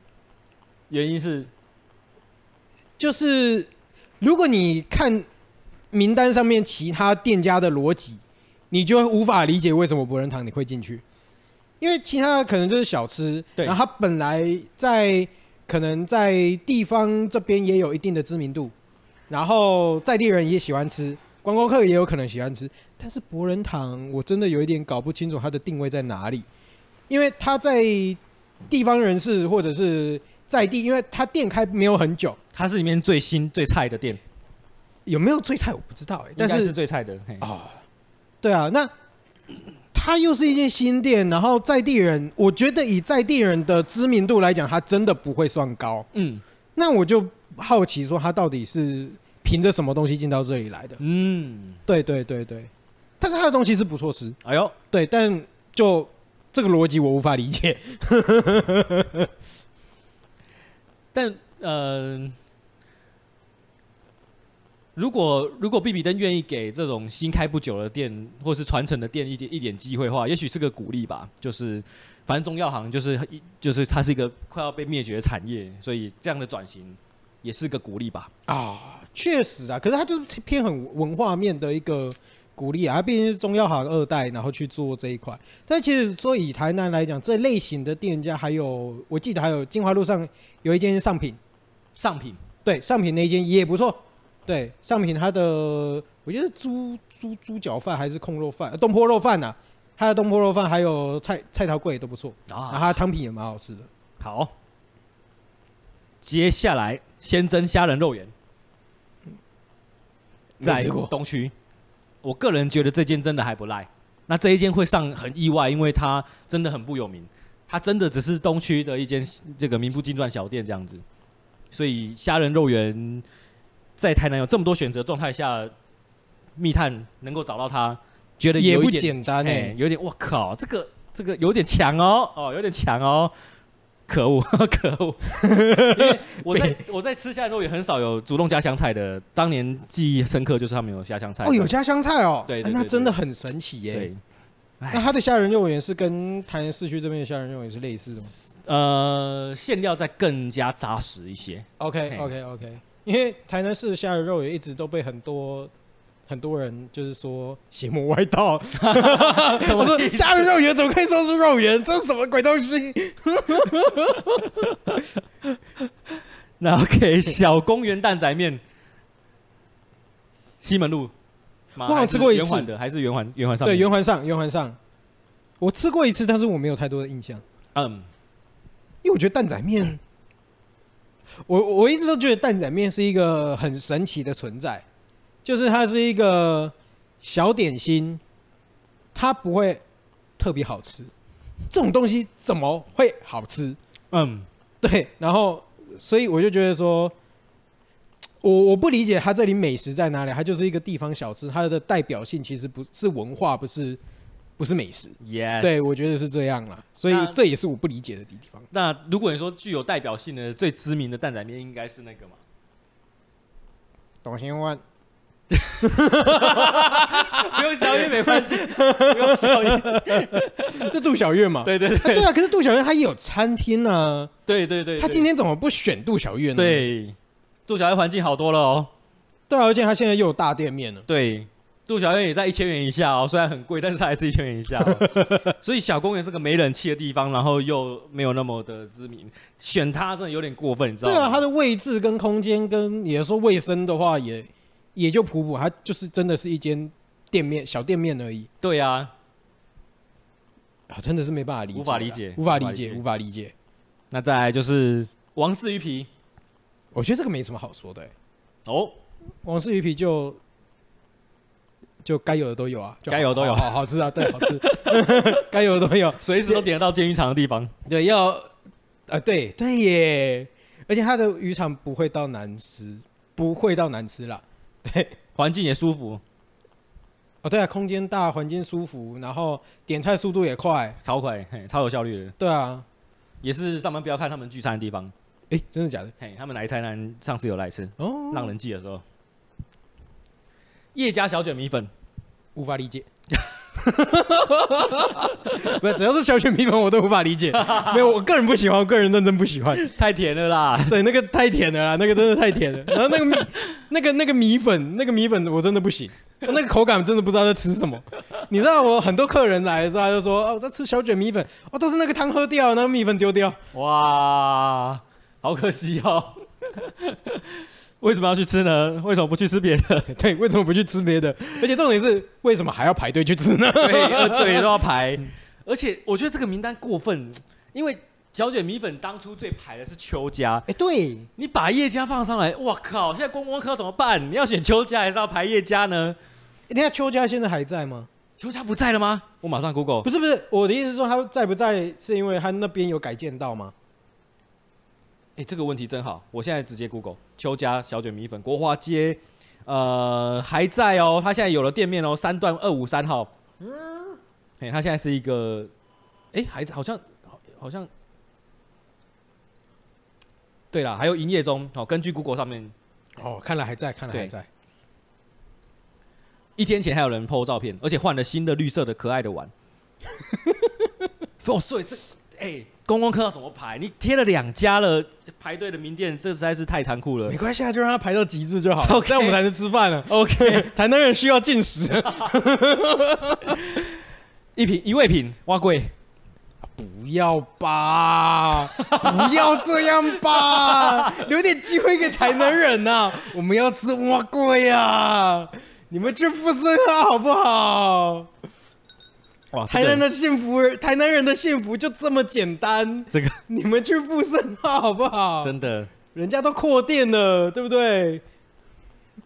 原因是。
就是，如果你看名单上面其他店家的逻辑，你就会无法理解为什么博仁堂你会进去，因为其他的可能就是小吃，对，然后它本来在可能在地方这边也有一定的知名度，然后在地人也喜欢吃，观光客也有可能喜欢吃，但是博仁堂我真的有一点搞不清楚它的定位在哪里，因为它在地方人士或者是。在地，因为它店开没有很久，
它是里面最新最菜的店，
有没有最菜我不知道哎、欸，但是
是最菜的啊、哦，
对啊，那它又是一间新店，然后在地人，我觉得以在地人的知名度来讲，它真的不会算高，嗯，那我就好奇说他到底是凭着什么东西进到这里来的？
嗯，
对对对对，但是他的东西是不错吃，
哎呦，
对，但就这个逻辑我无法理解。(laughs)
但嗯。呃如果如果比比登愿意给这种新开不久的店或是传承的店一点一点机会的话，也许是个鼓励吧。就是反正中药行就是就是它是一个快要被灭绝的产业，所以这样的转型也是个鼓励吧。
啊，确实啊，可是它就是偏很文化面的一个鼓励啊。毕竟是中药行二代，然后去做这一块。但其实说以台南来讲，这类型的店家还有，我记得还有金华路上有一间上品，
上品。
对上品那一间也不错。对，上品它的，我觉得猪猪猪脚饭还是控肉饭，东坡肉饭呐、啊，它的东坡肉饭还有菜菜头粿都不错，啊，然后它的汤品也蛮好吃的。
好，接下来鲜蒸虾仁肉圆，在东区，我个人觉得这间真的还不赖。那这一间会上很意外，因为它真的很不有名，它真的只是东区的一间这个名不经传小店这样子，所以虾仁肉圆。在台南有这么多选择状态下，密探能够找到它，觉得有
也不简单哎、欸，
有点我靠，这个这个有点强哦，哦，有点强哦，可恶 (laughs) 可恶！因为我在我在吃虾仁肉也很少有主动加香菜的，当年记忆深刻就是他们有加香菜
哦，有加香菜哦，
对，对，对，对，
欸，那真的很神奇耶。
对，
那他的虾仁肉圆是跟台南市区这边的虾仁肉圆是类似的吗？
呃，馅料再更加扎实一些。
OK OK OK。因为台南市的虾仁肉圆一直都被很多很多人就是说邪魔外道，(laughs) 我说虾仁肉圆怎么可以说是肉圆？这是什么鬼东西？(laughs)
那 OK，小公园蛋仔面，西门路，
我好像吃过一次
的，还是圆环圆环上？
对，圆环上圆环上，我吃过一次，但是我没有太多的印象。嗯，因为我觉得蛋仔面。我我一直都觉得蛋仔面是一个很神奇的存在，就是它是一个小点心，它不会特别好吃。这种东西怎么会好吃？嗯，对。然后，所以我就觉得说，我我不理解它这里美食在哪里。它就是一个地方小吃，它的代表性其实不是文化，不是。不是美食
，Yes，
对，我觉得是这样啦，所以这也是我不理解的地方。
那如果你说具有代表性的、最知名的蛋仔面，应该是那个吗？
董兴万，
不用小月没关系，不用小月，(laughs)
就杜小月嘛。
对对对，
对啊，可是杜小月她也有餐厅啊。
对对对，
她今天怎么不选杜小月呢？
对，杜小月环境好多了哦。
对啊，而且他现在又有大店面了。
对。杜小月也在一千元以下哦，虽然很贵，但是它还是一千元以下哦。(laughs) 所以小公园是个没人气的地方，然后又没有那么的知名，选它真的有点过分，你知道吗？
对啊，它的位置跟空间跟也说卫生的话也也就普普，它就是真的是一间店面小店面而已。
对啊，
啊，真的是没办法理解，
无法理解，
无法理解，无法理解。
那再来就是王氏鱼皮，
我觉得这个没什么好说的、欸。
哦，
王氏鱼皮就。就该有的都有啊，
该有都有，
好好吃啊，对，好吃，(laughs) 该有的都有，
随时都点得到煎鱼肠的地方。
对，要，呃，对对耶，而且它的鱼肠不会到难吃，不会到难吃啦。对，
环境也舒服。
哦，对啊，空间大，环境舒服，然后点菜速度也快，
超快，嘿，超有效率的。
对啊，
也是上班不要看他们聚餐的地方。
哎、欸，真的假的？
嘿，他们来台南上次有来吃哦，浪人记的时候。叶家小卷米粉，
无法理解。(laughs) (laughs) 不是，只要是小卷米粉，我都无法理解。(laughs) 没有，我个人不喜欢，我个人认真不喜欢。
太甜了啦！
对，那个太甜了啦，那个真的太甜了。(laughs) 然后那个米，那个那个米粉，那个米粉我真的不行。那个口感真的不知道在吃什么。你知道，我很多客人来的时候，他就说：“哦，我在吃小卷米粉。”哦，都是那个汤喝掉，那个米粉丢掉。
哇，好可惜哦。为什么要去吃呢？为什么不去吃别的？(laughs)
对，为什么不去吃别的？而且重点是，为什么还要排队去吃呢？(laughs)
对，对，(laughs) 都要排。而且我觉得这个名单过分，因为小卷米粉当初最排的是邱家。
哎，对，
你把叶家放上来，我靠！现在观光客怎么办？你要选邱家还是要排叶家呢？
等下邱家现在还在吗？
邱家不在了吗？我马上 Google。
不是不是，我的意思是说他在不在，是因为他那边有改建到吗？
哎，这个问题真好，我现在直接 Google 邱家小卷米粉国华街，呃，还在哦，他现在有了店面哦，三段二五三号。嗯，哎，他现在是一个，哎，还好像好像，对了，还有营业中哦，根据 Google 上面，
哦，看来还在，看来还在。
一天前还有人 po 照片，而且换了新的绿色的可爱的碗。(laughs) 哦，所以这，哎、欸，观光客要怎么排？你贴了两家了，排队的名店，这实在是太残酷了。
没关系啊，就让他排到极致就好了。(laughs)
Okay
这样我们才能吃饭了。OK，(laughs) 台南人需要进食。(laughs)
一瓶一味品，碗粿，
不要吧，不要这样吧，留点机会给台南人呐、啊。我们要吃蛙贵呀，你们去富盛号好不好？哇！台南的幸福，台南人的幸福就这么简单。(laughs)
这个
你们去富盛号好不好？
真的，
人家都扩店了，对不对？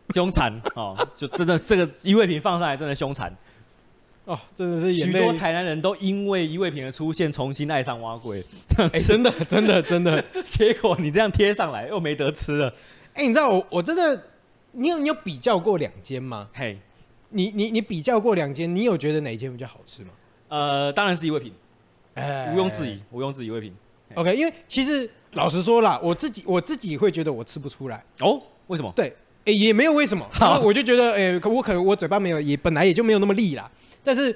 凶残哦，就真的这个一味品放上来真的凶残
哦，真的是
许多台南人都因为一味品的出现重新爱上蛙龟。
哎，真的 (laughs) 真的真的，
结果你这样贴上来又没得吃了。
哎，你知道我我真的，你有你有比较过两间吗？嘿。你你你比较过两间，你有觉得哪一间比较好吃吗？
呃，当然是一味品，哎，毋庸置疑，毋庸置疑一味品。
OK，因为其实老实说啦，我自己我自己会觉得我吃不出来
哦。为什么？
对，哎，也没有为什么，好我就觉得，哎，可我可能我嘴巴没有，也本来也就没有那么利啦。但是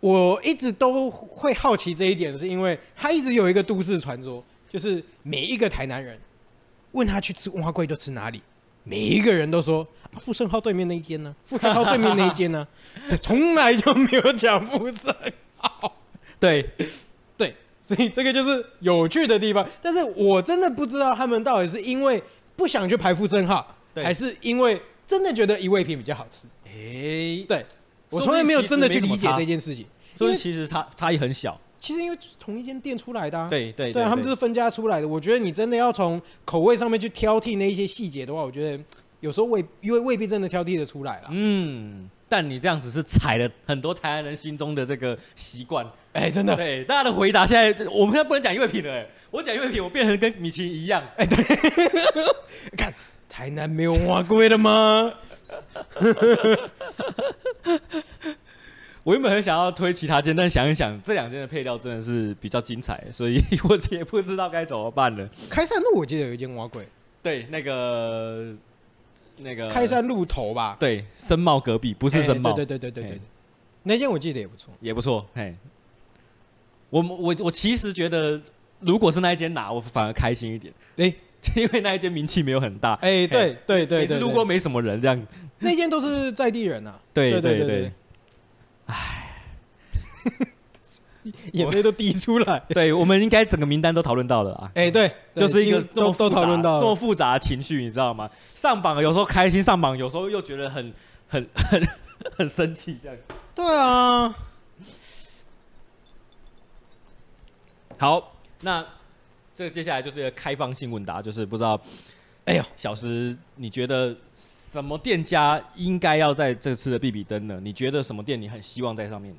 我一直都会好奇这一点，是因为他一直有一个都市传说，就是每一个台南人问他去吃碗粿就吃哪里，每一个人都说。富盛号对面那一间呢？富盛号对面那一间呢？(laughs) 从来就没有讲富盛号。对，(laughs) 对，所以这个就是有趣的地方。但是我真的不知道他们到底是因为不想去排富盛号，对还是因为真的觉得一味品比较好吃。哎、欸，对，我从来没有真的去理解这件事情。
所以其实差差异很小。
其实因为同一间店出来的、啊，
对对
对，他们就是分家出来的。我觉得你真的要从口味上面去挑剔那一些细节的话，我觉得。有时候未因为未必真的挑剔的出来了，
嗯，但你这样子是踩了很多台湾人心中的这个习惯，
哎、欸，真的，
对，大家的回答现在我们现在不能讲一味品了，哎，我讲一味品，我变成跟米奇一样，哎、欸，对，(laughs)
看台南没有碗粿的吗？(laughs)
我原本很想要推其他间，但想一想这两间的配料真的是比较精彩，所以 (laughs) 我也不知道该怎么办了。
开山路我记得有一间碗粿，
对，那个。那个
开山路头吧，
对，森茂隔壁不是森茂，
对对对对对对，那间我记得也不错，
也不错，嘿，我我我其实觉得，如果是那一间拿，我反而开心一点，哎，(laughs) 因为那一间名气没有很大，
哎，对对对，
每次路过没什么人这样，
那间都是在地人呐，
对对对，哎。(laughs)
眼泪都滴出来。(laughs)
对，我们应该整个名单都讨论到了啊。
哎，对，
就是一个
都都讨论到
这么复杂的情绪，你知道吗？上榜有时候开心，上榜有时候又觉得很很 (laughs) 很很生气，这样。
对啊。
好，那这个接下来就是一个开放性问答，就是不知道，哎呦，小石，你觉得什么店家应该要在这次的必比登呢？你觉得什么店你很希望在上面？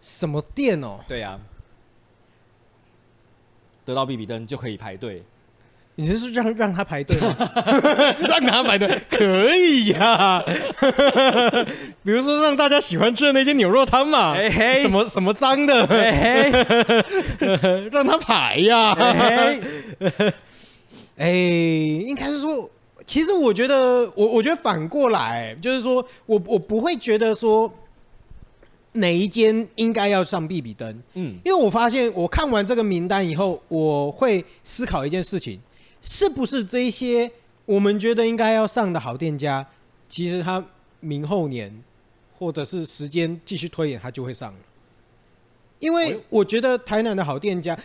什么店哦？
对呀、啊，得到必比登就可以排队。
你是说让让他排队吗？(laughs) 让他排队可以呀、啊。比如说让大家喜欢吃的那些牛肉汤嘛，嘿嘿什么什么脏的，(laughs) 让他排呀。哎应该是说，其实我觉得，我我觉得反过来，就是说我我不会觉得说。哪一间应该要上必比登？嗯，因为我发现我看完这个名单以后，我会思考一件事情：是不是这些我们觉得应该要上的好店家，其实他明后年或者是时间继续推演，他就会上了。因为我觉得台南的好店家，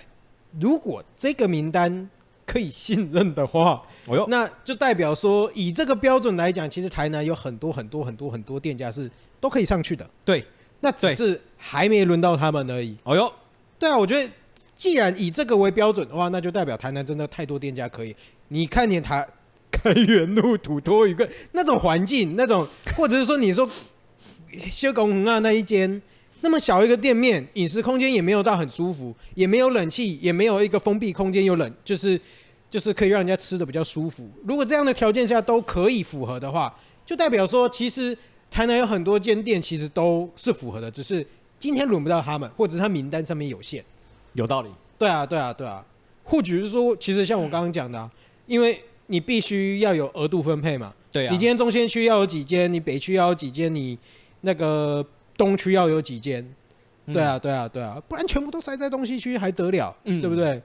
如果这个名单可以信任的话，那就代表说以这个标准来讲，其实台南有很多很多很多很多店家是都可以上去的。对。那只是还没轮到他们而已。哦哟，对啊，我觉得既然以这个为标准的话，那就代表台南真的太多店家可以。你看，你台开元路土托鱼羹那种环境，那种或者是说你说修工啊那一间，那么小一个店面，饮食空间也没有到很舒服，也没有冷气，也没有一个封闭空间又冷，就是就是可以让人家吃的比较舒服。如果这样的条件下都可以符合的话，就代表说，其实台南有很多间店其实都是符合的，只是今天轮不到他们，或者是他名单上面有限。
有道理。
对啊，对啊，对啊。或许是说，其实像我刚刚讲的啊，因为你必须要有额度分配嘛。
对啊。
你今天中心区要有几间，你北区要有几间，你那个。东区要有几间，对啊，对啊，对啊，不然全部都塞在东西区还得了，嗯，对不对？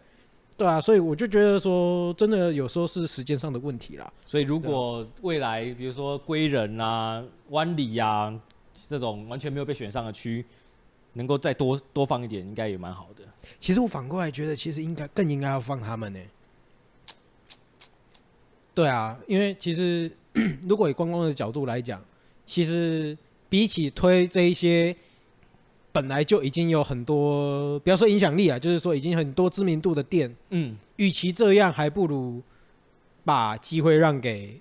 对啊，所以我就觉得说，真的有时候是时间上的问题啦。
所以如果未来，比如说归仁啊、湾里啊这种完全没有被选上的区，能够再多多放一点，应该也蛮好的。
其实我反过来觉得，其实应该更应该要放他们呢。对啊，因为其实 (clears throat) 如果以观光的角度来讲，其实。比起推这一些本来就已经有很多，不要说影响力啊，就是说已经很多知名度的店，嗯，与其这样，还不如把机会让给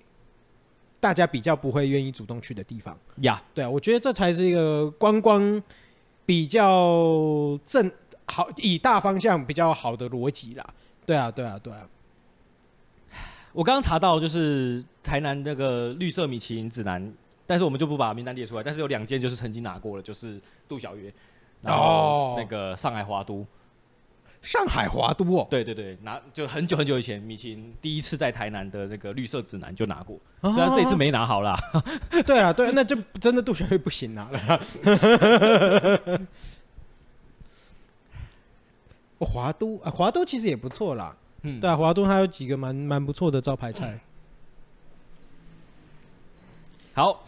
大家比较不会愿意主动去的地方
呀。
对啊，我觉得这才是一个观光比较正好，以大方向比较好的逻辑啦。对啊，对啊，对啊。
我刚刚查到就是台南那个绿色米其林指南。但是我们就不把名单列出来。但是有两间就是曾经拿过了，就是杜小月，然后那个上海华都，
上海华都哦，
对对对，拿就很久很久以前，米其林第一次在台南的那个绿色指南就拿过，虽然这一次没拿好啦。(laughs)
对啊，对，那就真的杜小月不行拿了。(laughs) 华都啊，华都其实也不错啦。嗯，对啊，华都还有几个蛮蛮不错的招牌菜。
好。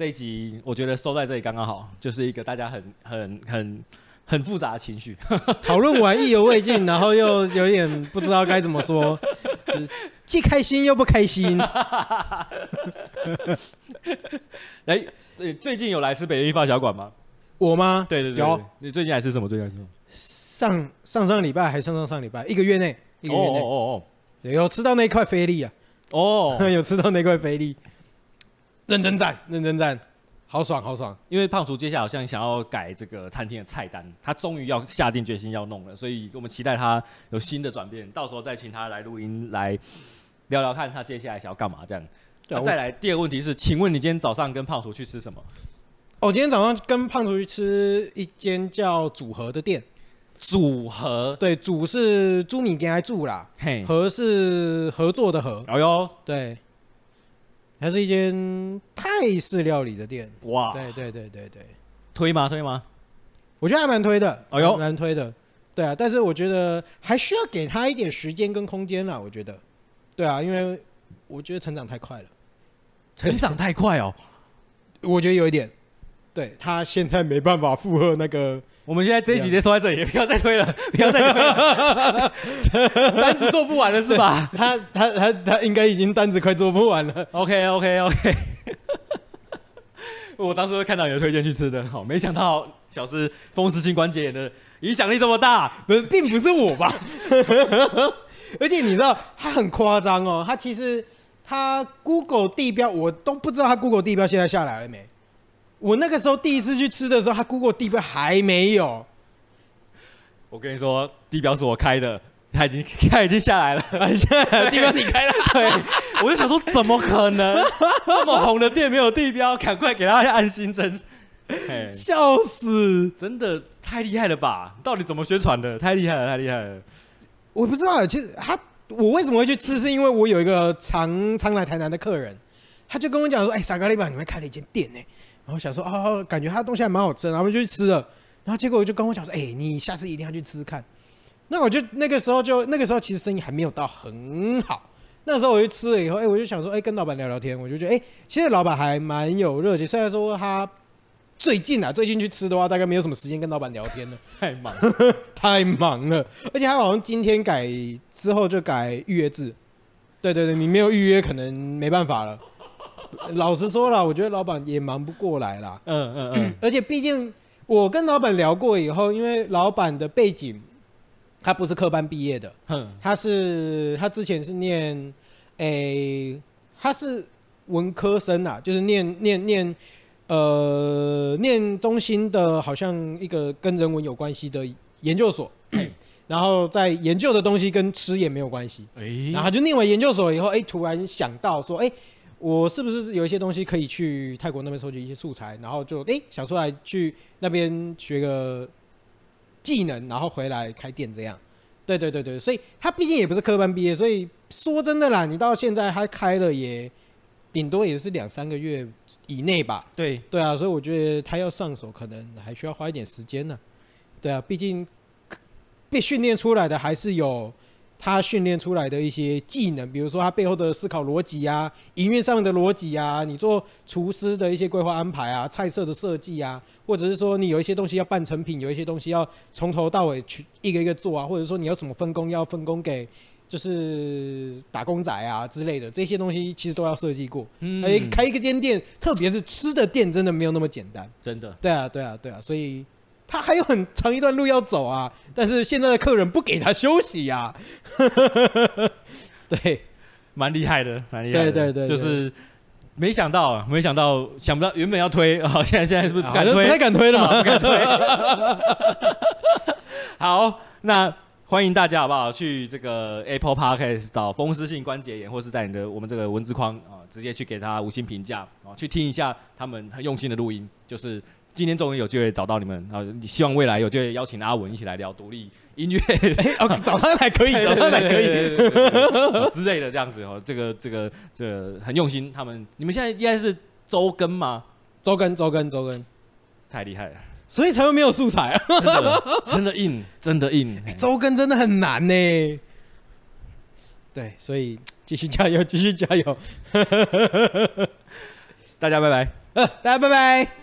这一集我觉得收在这里刚刚好，就是一个大家很很很很复杂的情绪，(laughs)
讨论完意犹未尽，然后又有一点不知道该怎么说，就是既开心又不开心。(laughs)
哎，最近有来吃北一发小馆吗？
我吗？
对对对，有。你最近来吃什么？最近来吃什么？
上上上礼拜还上上上礼拜，一个月内，一个月内，哦哦哦，有吃到那块菲力啊？哦，(laughs) 有吃到那块菲力。认真赞，认真赞，好爽，好爽！
因为胖厨接下来好像想要改这个餐厅的菜单，他终于要下定决心要弄了，所以我们期待他有新的转变，到时候再请他来录音来聊聊看他接下来想要干嘛这样。那、啊，再来第二个问题是，请问你今天早上跟胖厨去吃什么？
哦，今天早上跟胖厨去吃一间叫组合的店。
组合，
对，组是朱米给来住啦，嘿，合是合作的合。
哎呦，
对。还是一间泰式料理的店哇！对对对对对，
推吗？推吗？
我觉得还蛮推的，哎呦，蛮推的。对啊，但是我觉得还需要给他一点时间跟空间啦。我觉得，对啊，因为我觉得成长太快了，
成长太快哦，(laughs)
我觉得有一点。对，他现在没办法负荷那个。
我们现在这一集直接收在这里，也不要再推了，(laughs) 不要再推了，(laughs) 单子做不完了是吧？(laughs)
他他他他应该已经单子快做不完了。
OK OK OK。我当时看到你的推荐去吃的，好，没想到小师风湿性关节炎的影响力这么大，
不是，并不是我吧？而且你知道他很夸张哦，他其实他 Google 地标我都不知道他 Google 地标现在下来了没。我那个时候第一次去吃的时候，他 Google 地标还没有。
我跟你说，地标是我开的，他已经他已经下来了，(laughs) 地标你开了。(laughs) 对，我就想说，怎么可能 (laughs) 这么红的店没有地标？赶快给他按新增。
笑死！
真的太厉害了吧？到底怎么宣传的？太厉害了，太厉害了！
我不知道，其实他我为什么会去吃，是因为我有一个常常来台南的客人，他就跟我讲说：“哎，傻咖喱吧，你们开了一间店呢。”然后想说哦，感觉他的东西还蛮好吃，然后我就去吃了。然后结果我就跟我讲说，哎、欸，你下次一定要去吃吃看。那我就那个时候就那个时候其实生意还没有到很好。那时候我就吃了以后，哎、欸，我就想说，哎、欸，跟老板聊聊天。我就觉得，哎、欸，其实老板还蛮有热情。虽然说他最近啊，最近去吃的话，大概没有什么时间跟老板聊天了，(laughs)
太忙，
太忙了。而且他好像今天改之后就改预约制。对对对，你没有预约，可能没办法了。老实说了，我觉得老板也忙不过来啦。嗯嗯嗯。(clears throat) 而且毕竟我跟老板聊过以后，因为老板的背景，他不是科班毕业的。嗯。他是他之前是念，诶、欸，他是文科生啊，就是念念念，呃，念中心的，好像一个跟人文有关系的研究所，(clears throat) 然后在研究的东西跟吃也没有关系。然后就念完研究所以后，哎，突然想到说，哎，我是不是有一些东西可以去泰国那边收集一些素材，然后就哎想出来去那边学个技能，然后回来开店这样。对对对对，所以他毕竟也不是科班毕业，所以说真的啦，你到现在他开了也。顶多也是两三个月以内吧。
对
对啊，所以我觉得他要上手，可能还需要花一点时间呢。对啊，毕竟被训练出来的还是有他训练出来的一些技能，比如说他背后的思考逻辑啊，营运上的逻辑啊，你做厨师的一些规划安排啊，菜色的设计啊，或者是说你有一些东西要半成品，有一些东西要从头到尾去一个一个做啊，或者说你要怎么分工，要分工给。就是打工仔啊之类的这些东西，其实都要设计过。嗯，开一个间店，特别是吃的店，真的没有那么简单。
真的。
对啊，对啊，对啊，所以他还有很长一段路要走啊。但是现在的客人不给他休息呀。(laughs) 对，
蛮厉害的，蛮厉害的。
对对对，
就是没想到啊，没想到，想不到原本要推啊，现在 (laughs) 现在是不是不敢推？
不太敢推了嘛，
不敢推。好，那。欢迎大家好不好？去这个 Apple Podcast 找风湿性关节炎，或是在你的我们这个文字框啊，直接去给他五星评价啊，去听一下他们很用心的录音。就是今天终于有机会找到你们啊，希望未来有机会邀请阿文一起来聊独立音
乐。(laughs) 找他来可以，找他来可以
之类的这样子哦。这个这个这个很用心，他们你们现在应该是周更吗？
周更，周更，周更，
太厉害了。
所以才会没有素材啊！
真的硬，真的硬。
周更真的很难呢。对，所以继续加油，继续加油。
大家拜拜。
呃，大家拜拜。